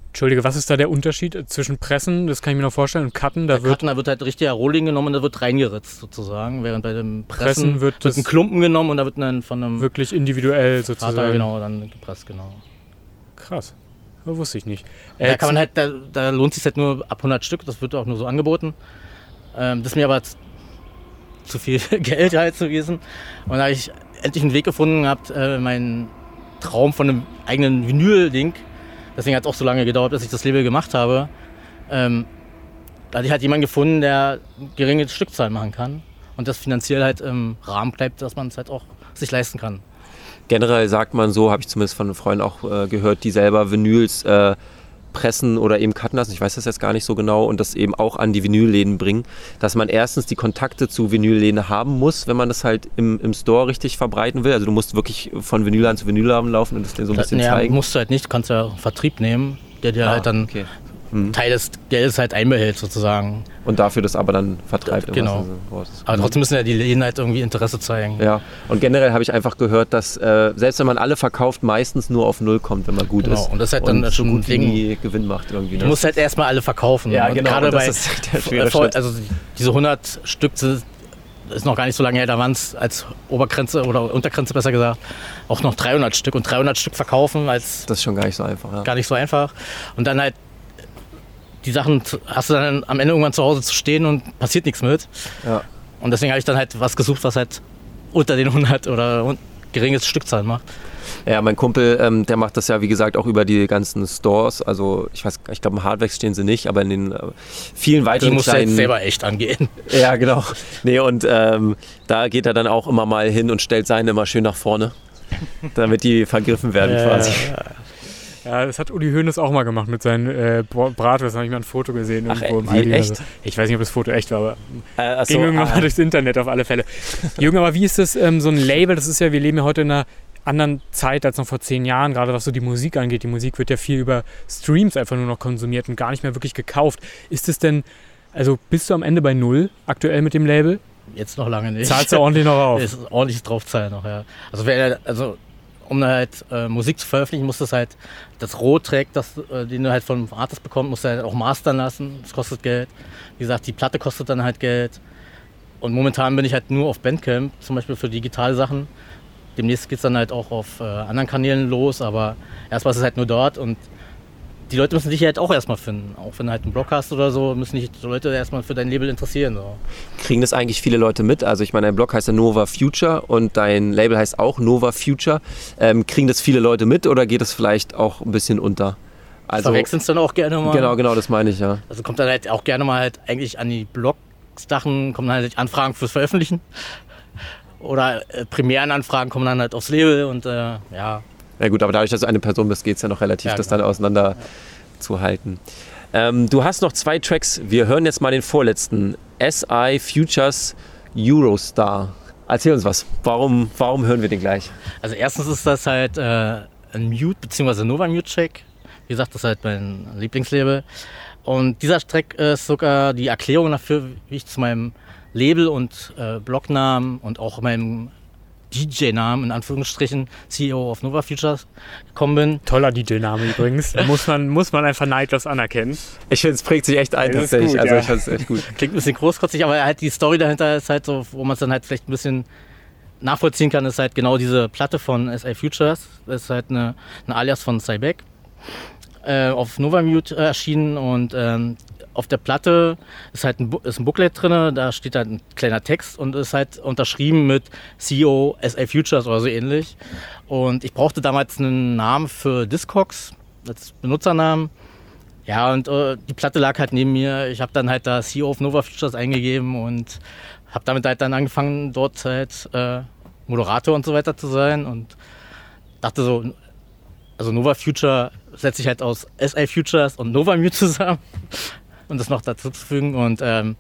Entschuldige, was ist da der Unterschied zwischen Pressen, das kann ich mir noch vorstellen, und Cutten? Da wird Cutten, da wird halt richtiger Rohling genommen und da wird reingeritzt sozusagen, während bei dem Pressen, Pressen wird, wird ein Klumpen genommen und da wird dann von einem... Wirklich individuell sozusagen. Vater, genau, dann gepresst, genau. Krass. Das wusste ich nicht. Äh, da kann man halt, da, da lohnt sich halt nur ab 100 Stück, das wird auch nur so angeboten. Ähm, das ist mir aber zu viel Geld halt gewesen. Und da habe ich endlich einen Weg gefunden gehabt, äh, meinen Traum von einem eigenen Vinyl-Ding. Deswegen hat es auch so lange gedauert, bis ich das Label gemacht habe. Ähm, da ich halt jemanden gefunden, der geringe Stückzahlen machen kann und das finanziell halt im Rahmen bleibt, dass man es halt auch sich leisten kann. Generell sagt man so, habe ich zumindest von Freunden auch äh, gehört, die selber Vinyls äh, pressen oder eben cutten lassen, ich weiß das jetzt gar nicht so genau, und das eben auch an die Vinylläden bringen, dass man erstens die Kontakte zu Vinylläden haben muss, wenn man das halt im, im Store richtig verbreiten will. Also du musst wirklich von Vinylladen zu Vinylladen laufen und das dir so ein bisschen ja, zeigen. musst du halt nicht, du kannst ja Vertrieb nehmen, der dir ah, halt dann okay mhm. Teil des Geldes halt einbehält sozusagen. Und dafür das aber dann vertreibt. Genau. Aber trotzdem müssen ja die Läden halt irgendwie Interesse zeigen. Ja, und generell habe ich einfach gehört, dass äh, selbst wenn man alle verkauft, meistens nur auf Null kommt, wenn man gut genau. ist. Und das halt dann schon gut Ding. Gewinn macht irgendwie. Du ne? musst halt erstmal alle verkaufen. Ja, genau. Gerade bei, also diese 100 Stück ist noch gar nicht so lange her, da waren es als Obergrenze oder Untergrenze besser gesagt auch noch 300 Stück und 300 Stück verkaufen als das ist schon gar nicht so einfach. Ja. Gar nicht so einfach und dann halt die Sachen hast du dann am Ende irgendwann zu Hause zu stehen und passiert nichts mit. Ja. Und deswegen habe ich dann halt was gesucht, was halt unter den 100 oder geringes Stückzahl macht. Ja, mein Kumpel, ähm, der macht das ja, wie gesagt, auch über die ganzen Stores. Also ich weiß, ich glaube, im Hardwax stehen sie nicht, aber in den äh, vielen weiteren Die muss kleinen... jetzt selber echt angehen. Ja, genau. Nee, und ähm, da geht er dann auch immer mal hin und stellt seine immer schön nach vorne, damit die vergriffen werden ja, quasi. Ja, ja, das hat Uli Hoeneß auch mal gemacht mit seinen äh, Bratwürsten. habe ich mal ein Foto gesehen Ach, irgendwo im Aldi. Echt? Also, ich weiß nicht, ob das Foto echt war, aber äh, ging irgendwann ah. mal durchs Internet auf alle Fälle. Junge, aber wie ist das, ähm, so ein Label? Das ist ja, wir leben ja heute in einer anderen Zeit als noch vor zehn Jahren, gerade was so die Musik angeht. Die Musik wird ja viel über Streams einfach nur noch konsumiert und gar nicht mehr wirklich gekauft. Ist es denn, also bist du am Ende bei Null aktuell mit dem Label? Jetzt noch lange nicht. Zahlst du ordentlich noch auf? Ist ordentlich draufzahlen noch, ja. Also, wer, also um halt äh, Musik zu veröffentlichen, muss das halt das Rohtrack, das, äh, den du halt vom Artist bekommst, musst du halt auch mastern lassen. Das kostet Geld. Wie gesagt, die Platte kostet dann halt Geld. Und momentan bin ich halt nur auf Bandcamp, zum Beispiel für digitale Sachen. Demnächst geht es dann halt auch auf äh, anderen Kanälen los, aber erstmal ist es halt nur dort und die Leute müssen dich halt auch erstmal finden. Auch wenn du halt einen Blog hast oder so, müssen dich die Leute erstmal für dein Label interessieren. So. Kriegen das eigentlich viele Leute mit? Also ich meine, dein Blog heißt ja Nova Future und dein Label heißt auch Nova Future. Ähm, kriegen das viele Leute mit oder geht das vielleicht auch ein bisschen unter? Also, Verwechseln es dann auch gerne mal. Genau, genau, das meine ich, ja. Also kommt dann halt auch gerne mal halt eigentlich an die Blog-Sachen, kommen dann halt Anfragen fürs Veröffentlichen. Oder äh, Premierenanfragen kommen dann halt aufs Label und äh, ja, ja gut, aber dadurch, dass du eine Person bist, geht es ja noch relativ, ja, das genau. dann auseinander ja. zu halten. Ähm, du hast noch zwei Tracks. Wir hören jetzt mal den vorletzten. SI Futures Eurostar. Erzähl uns was. Warum, warum hören wir den gleich? Also erstens ist das halt äh, ein Mute bzw. Nova Mute Track. Wie gesagt, das ist halt mein Lieblingslabel. Und dieser Track ist sogar die Erklärung dafür, wie ich zu meinem Label und äh, Blognamen und auch meinem DJ-Namen, in Anführungsstrichen, CEO of Nova Futures gekommen bin. Toller DJ-Name übrigens. muss, man, muss man einfach neidlos anerkennen. Ich finde, es prägt sich echt ein, tatsächlich. Gut, also ja. ich finde es echt gut. Klingt ein bisschen großkotzig, aber halt die Story dahinter ist halt so, wo man es dann halt vielleicht ein bisschen nachvollziehen kann, ist halt genau diese Platte von SA Futures. Das ist halt eine, eine Alias von Cybeck. Äh, auf Nova Mute erschienen und ähm, auf der Platte ist halt ein, ist ein Booklet drin, da steht halt ein kleiner Text und ist halt unterschrieben mit CEO SA Futures oder so ähnlich. Und ich brauchte damals einen Namen für Discogs als Benutzernamen. Ja, und äh, die Platte lag halt neben mir. Ich habe dann halt da CEO of Nova Futures eingegeben und habe damit halt dann angefangen, dort halt äh, Moderator und so weiter zu sein und dachte so, also Nova Future setzt sich halt aus SA Futures und Nova Mute zusammen und das noch dazu zu fügen. Und ähm,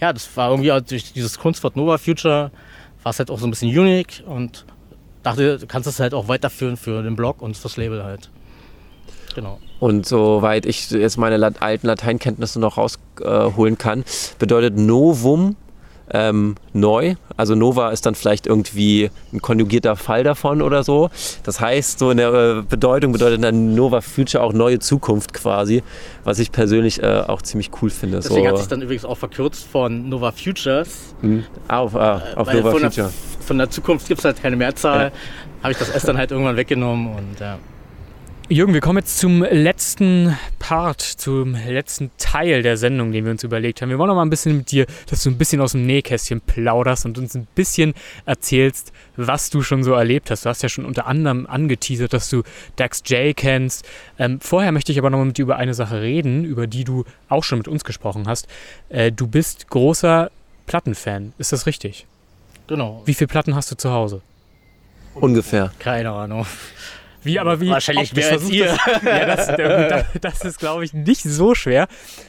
ja, das war irgendwie auch durch dieses Kunstwort Nova Future war es halt auch so ein bisschen unique und dachte, du kannst es halt auch weiterführen für den Blog und fürs Label halt. Genau. Und soweit ich jetzt meine alten Lateinkenntnisse noch rausholen äh, kann, bedeutet Novum ähm, neu. Also Nova ist dann vielleicht irgendwie ein konjugierter Fall davon oder so. Das heißt, so in der äh, Bedeutung bedeutet dann Nova Future auch neue Zukunft quasi, was ich persönlich äh, auch ziemlich cool finde. Deswegen so. hat sich dann übrigens auch verkürzt von Nova Futures. Mhm. Auf, ah, auf äh, Nova von Future. Der, von der Zukunft gibt es halt keine Mehrzahl. Ja. Habe ich das S dann halt irgendwann weggenommen und ja. Jürgen, wir kommen jetzt zum letzten Part, zum letzten Teil der Sendung, den wir uns überlegt haben. Wir wollen noch mal ein bisschen mit dir, dass du ein bisschen aus dem Nähkästchen plauderst und uns ein bisschen erzählst, was du schon so erlebt hast. Du hast ja schon unter anderem angeteasert, dass du Dax J kennst. Ähm, vorher möchte ich aber noch mal mit dir über eine Sache reden, über die du auch schon mit uns gesprochen hast. Äh, du bist großer Plattenfan, ist das richtig? Genau. Wie viele Platten hast du zu Hause? Ungefähr. Keine Ahnung. Wie, aber wie? Wahrscheinlich mehr als ihr. Das, ja, das, das, das ist, glaube ich, nicht so schwer.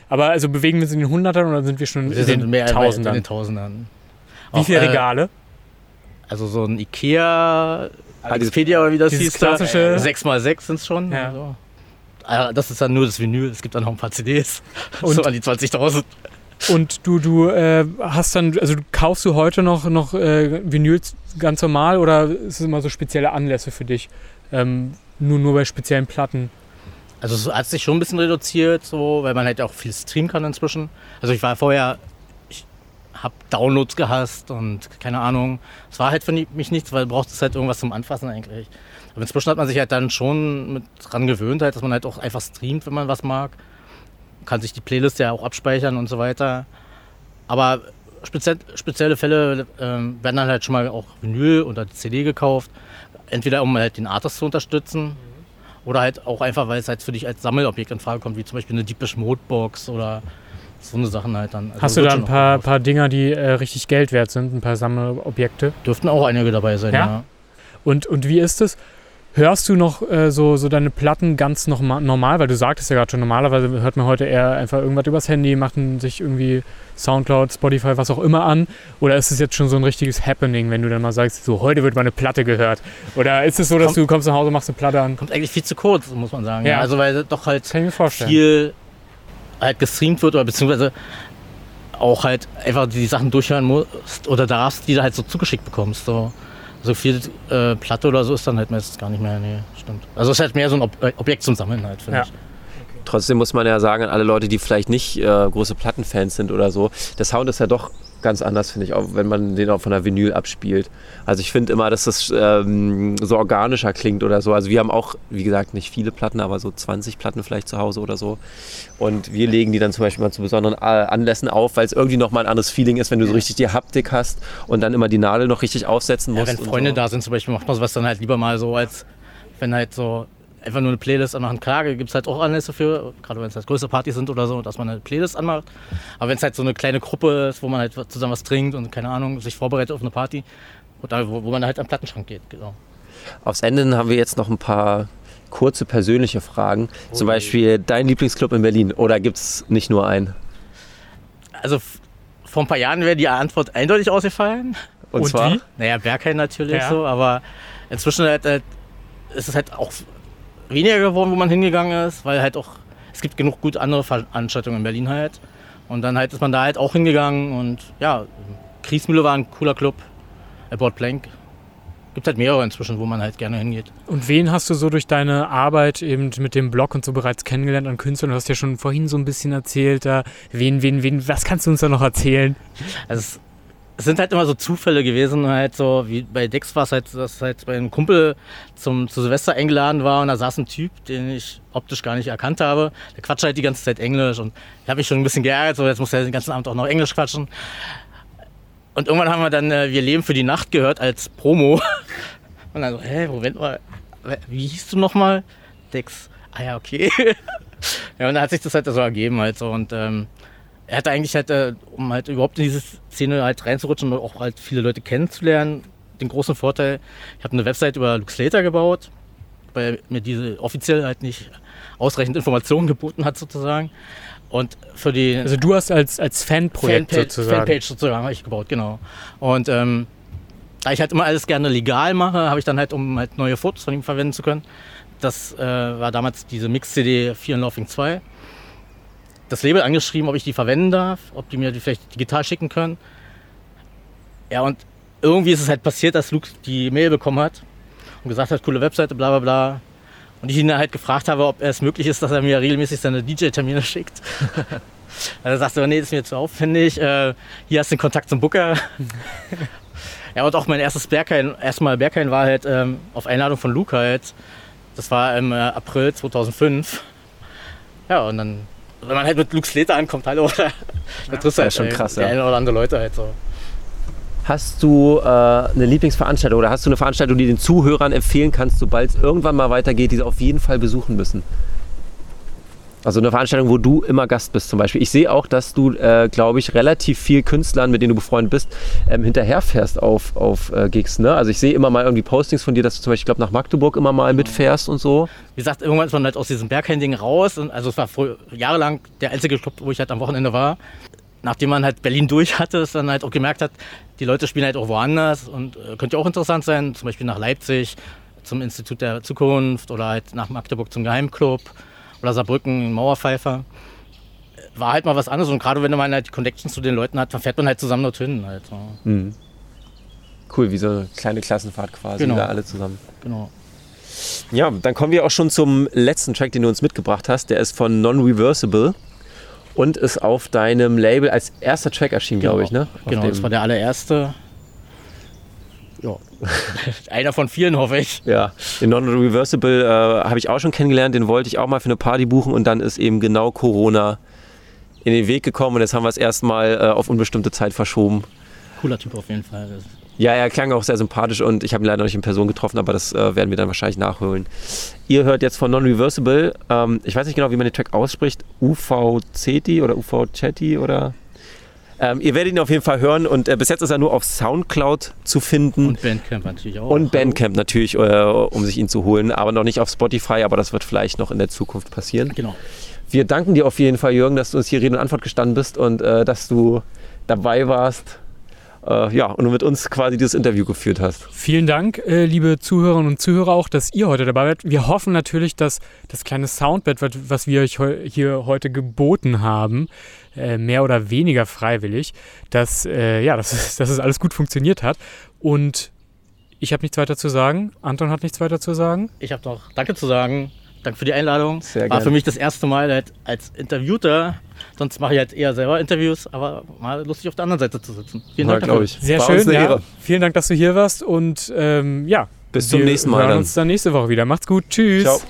Aber also bewegen wir uns in den Hundertern oder sind wir schon wir in den mehr Tausendern? In den Tausendern. Wie Auch, viele äh, Regale? Also so ein Ikea, Expedia oder wie das hieß. klassische 6x6 sind es schon. Ja. Also. Ah, das ist dann nur das Vinyl, es gibt dann noch ein paar CDs. Und so an die 20.000. Und du, du äh, hast dann, also kaufst du heute noch, noch äh, Vinyls ganz normal oder ist es immer so spezielle Anlässe für dich? Ähm, nur, nur bei speziellen Platten. Also es hat sich schon ein bisschen reduziert, so, weil man halt auch viel streamen kann inzwischen. Also ich war vorher, ich habe Downloads gehasst und keine Ahnung. Es war halt für mich nichts, weil du brauchst halt irgendwas zum Anfassen eigentlich. Aber inzwischen hat man sich halt dann schon mit dran gewöhnt, halt, dass man halt auch einfach streamt, wenn man was mag. Man kann sich die Playlist ja auch abspeichern und so weiter. Aber spezie spezielle Fälle äh, werden dann halt schon mal auch Vinyl oder CD gekauft entweder um halt den Artist zu unterstützen oder halt auch einfach, weil es halt für dich als Sammelobjekt in Frage kommt, wie zum Beispiel eine Deepish Mode Box oder so eine Sachen halt dann. Also Hast du da ein paar, paar Dinger, die äh, richtig Geld wert sind, ein paar Sammelobjekte? Dürften auch einige dabei sein, ja. ja. Und, und wie ist es? Hörst du noch äh, so, so deine Platten ganz noch normal? Weil du sagtest ja gerade schon, normalerweise hört man heute eher einfach irgendwas übers Handy, macht sich irgendwie Soundcloud, Spotify, was auch immer an. Oder ist es jetzt schon so ein richtiges Happening, wenn du dann mal sagst, so heute wird meine Platte gehört? Oder ist es so, dass kommt, du kommst nach Hause, machst eine Platte an? Kommt eigentlich viel zu kurz, muss man sagen. Ja. Also weil doch halt viel halt gestreamt wird oder beziehungsweise auch halt einfach die Sachen durchhören musst oder darfst, die du halt so zugeschickt bekommst. So so viel äh, Platte oder so ist dann halt meistens gar nicht mehr. Nee, stimmt. Also es ist halt mehr so ein Ob äh, Objekt zum Sammeln halt, finde ja. ich. Trotzdem muss man ja sagen, an alle Leute, die vielleicht nicht äh, große Plattenfans sind oder so, der Sound ist ja doch ganz anders, finde ich, auch wenn man den auch von der Vinyl abspielt. Also ich finde immer, dass das ähm, so organischer klingt oder so. Also wir haben auch, wie gesagt, nicht viele Platten, aber so 20 Platten vielleicht zu Hause oder so. Und wir legen die dann zum Beispiel mal zu besonderen äh, Anlässen auf, weil es irgendwie nochmal ein anderes Feeling ist, wenn du so richtig die Haptik hast und dann immer die Nadel noch richtig aufsetzen musst. Ja, wenn Freunde so. da sind zum Beispiel, macht man sowas dann halt lieber mal so, als wenn halt so einfach nur eine Playlist anmachen. Klar, gibt es halt auch Anlässe für, gerade wenn es halt größere Partys sind oder so, dass man eine Playlist anmacht. Aber wenn es halt so eine kleine Gruppe ist, wo man halt zusammen was trinkt und keine Ahnung, sich vorbereitet auf eine Party, wo, wo man halt am Plattenschrank geht, genau. Aufs Ende haben wir jetzt noch ein paar kurze persönliche Fragen. Okay. Zum Beispiel dein Lieblingsclub in Berlin oder gibt es nicht nur einen? Also vor ein paar Jahren wäre die Antwort eindeutig ausgefallen. Und, Und zwar? Wie? Naja, Berghain natürlich ja. so, aber inzwischen halt, halt, ist es halt auch weniger geworden, wo man hingegangen ist, weil halt auch, es gibt genug gut andere Veranstaltungen in Berlin halt. Und dann halt ist man da halt auch hingegangen und ja, Kriesmühle war ein cooler Club, Airport Plank. Gibt halt mehrere inzwischen, wo man halt gerne hingeht. Und wen hast du so durch deine Arbeit eben mit dem Blog und so bereits kennengelernt an Künstlern? Du hast ja schon vorhin so ein bisschen erzählt, da wen, wen, wen, was kannst du uns da noch erzählen? Also es sind halt immer so Zufälle gewesen, halt so wie bei Dex war es halt, dass halt bei einem Kumpel zum, zu Silvester eingeladen war und da saß ein Typ, den ich optisch gar nicht erkannt habe. Der quatscht halt die ganze Zeit Englisch und ich habe mich schon ein bisschen geärgert, so jetzt muss er den ganzen Abend auch noch Englisch quatschen. Und irgendwann haben wir dann äh, Wir leben für die Nacht gehört als Promo. Und dann so, hä, Moment mal, wie hieß du nochmal? Dex. Ah ja, okay. ja, und dann hat sich das halt so ergeben halt so und ähm, er hatte eigentlich halt, äh, um halt überhaupt in diese Szene halt reinzurutschen und auch halt viele Leute kennenzulernen, den großen Vorteil, ich habe eine Website über Luke Slater gebaut, weil mir diese offiziell halt nicht ausreichend Informationen geboten hat sozusagen. Und für die... Also du hast als, als Fanprojekt Fanpage, sozusagen... Fanpage sozusagen habe ich gebaut, genau. Und ähm, da ich halt immer alles gerne legal mache, habe ich dann halt, um halt neue Fotos von ihm verwenden zu können, das äh, war damals diese Mix-CD 4 in Laughing 2 das Label angeschrieben, ob ich die verwenden darf, ob die mir die vielleicht digital schicken können. Ja, und irgendwie ist es halt passiert, dass Luke die Mail bekommen hat und gesagt hat, coole Webseite, bla bla bla. Und ich ihn halt gefragt habe, ob es möglich ist, dass er mir regelmäßig seine DJ-Termine schickt. er sagte, nee, das ist mir zu aufwendig. Äh, hier hast du den Kontakt zum Booker. ja, und auch mein erstes Berghain, erstmal Berghain war halt ähm, auf Einladung von Luke halt. Das war im äh, April 2005. Ja, und dann wenn man halt mit Luke Slater ankommt, hallo, da triffst du halt schon krass, ja. oder andere Leute halt so. Hast du äh, eine Lieblingsveranstaltung oder hast du eine Veranstaltung, die den Zuhörern empfehlen kannst, sobald es irgendwann mal weitergeht, die sie auf jeden Fall besuchen müssen? Also eine Veranstaltung, wo du immer Gast bist zum Beispiel. Ich sehe auch, dass du, äh, glaube ich, relativ viel Künstlern, mit denen du befreundet bist, ähm, hinterherfährst auf, auf äh, Gigs. Ne? Also ich sehe immer mal irgendwie Postings von dir, dass du zum Beispiel, glaube nach Magdeburg immer mal mitfährst und so. Wie gesagt, irgendwann ist man halt aus diesem Berghain-Ding raus. Und, also es war vor, jahrelang der einzige Club, wo ich halt am Wochenende war. Nachdem man halt Berlin durch hatte, ist dann halt auch gemerkt hat, die Leute spielen halt auch woanders und äh, könnte auch interessant sein, zum Beispiel nach Leipzig zum Institut der Zukunft oder halt nach Magdeburg zum Geheimclub oder Saarbrücken, Mauerpfeifer. War halt mal was anderes und gerade wenn man halt die Connections zu den Leuten hat, dann fährt man halt zusammen dorthin. Halt, mhm. Cool, wie so eine kleine Klassenfahrt quasi, genau. alle zusammen. Genau. Ja, dann kommen wir auch schon zum letzten Track, den du uns mitgebracht hast. Der ist von Non-Reversible und ist auf deinem Label als erster Track erschienen, genau. glaube ich. Ne? Auf genau, das war der allererste. Ja. Einer von vielen, hoffe ich. Ja, den Non-Reversible äh, habe ich auch schon kennengelernt. Den wollte ich auch mal für eine Party buchen und dann ist eben genau Corona in den Weg gekommen und jetzt haben wir es erstmal äh, auf unbestimmte Zeit verschoben. Cooler Typ auf jeden Fall. Ja, er klang auch sehr sympathisch und ich habe ihn leider noch nicht in Person getroffen, aber das äh, werden wir dann wahrscheinlich nachholen. Ihr hört jetzt von Non-Reversible, ähm, ich weiß nicht genau, wie man den Track ausspricht, UVCT oder UVCT oder Ähm, ihr werdet ihn auf jeden Fall hören und äh, bis jetzt ist er nur auf Soundcloud zu finden. Und Bandcamp natürlich auch. Und Bandcamp natürlich, äh, um sich ihn zu holen, aber noch nicht auf Spotify, aber das wird vielleicht noch in der Zukunft passieren. Genau. Wir danken dir auf jeden Fall, Jürgen, dass du uns hier Rede und Antwort gestanden bist und äh, dass du dabei warst äh, ja, und mit uns quasi dieses Interview geführt hast. Vielen Dank, äh, liebe Zuhörerinnen und Zuhörer, auch, dass ihr heute dabei seid. Wir hoffen natürlich, dass das kleine Soundbett, was wir euch hier heute geboten haben, äh, mehr oder weniger freiwillig, dass, äh, ja, dass, dass es alles gut funktioniert hat. Und ich habe nichts weiter zu sagen. Anton hat nichts weiter zu sagen. Ich habe noch Danke zu sagen. Danke für die Einladung. Sehr War für mich das erste Mal halt als Interviewter. Sonst mache ich halt eher selber Interviews, aber mal lustig auf der anderen Seite zu sitzen. Vielen Dank. Ja, ich. Sehr War schön. Ja. Vielen Dank, dass du hier warst und ähm, ja. Bis zum nächsten Mal. Wir hören uns dann nächste Woche wieder. Macht's gut. Tschüss. Ciao.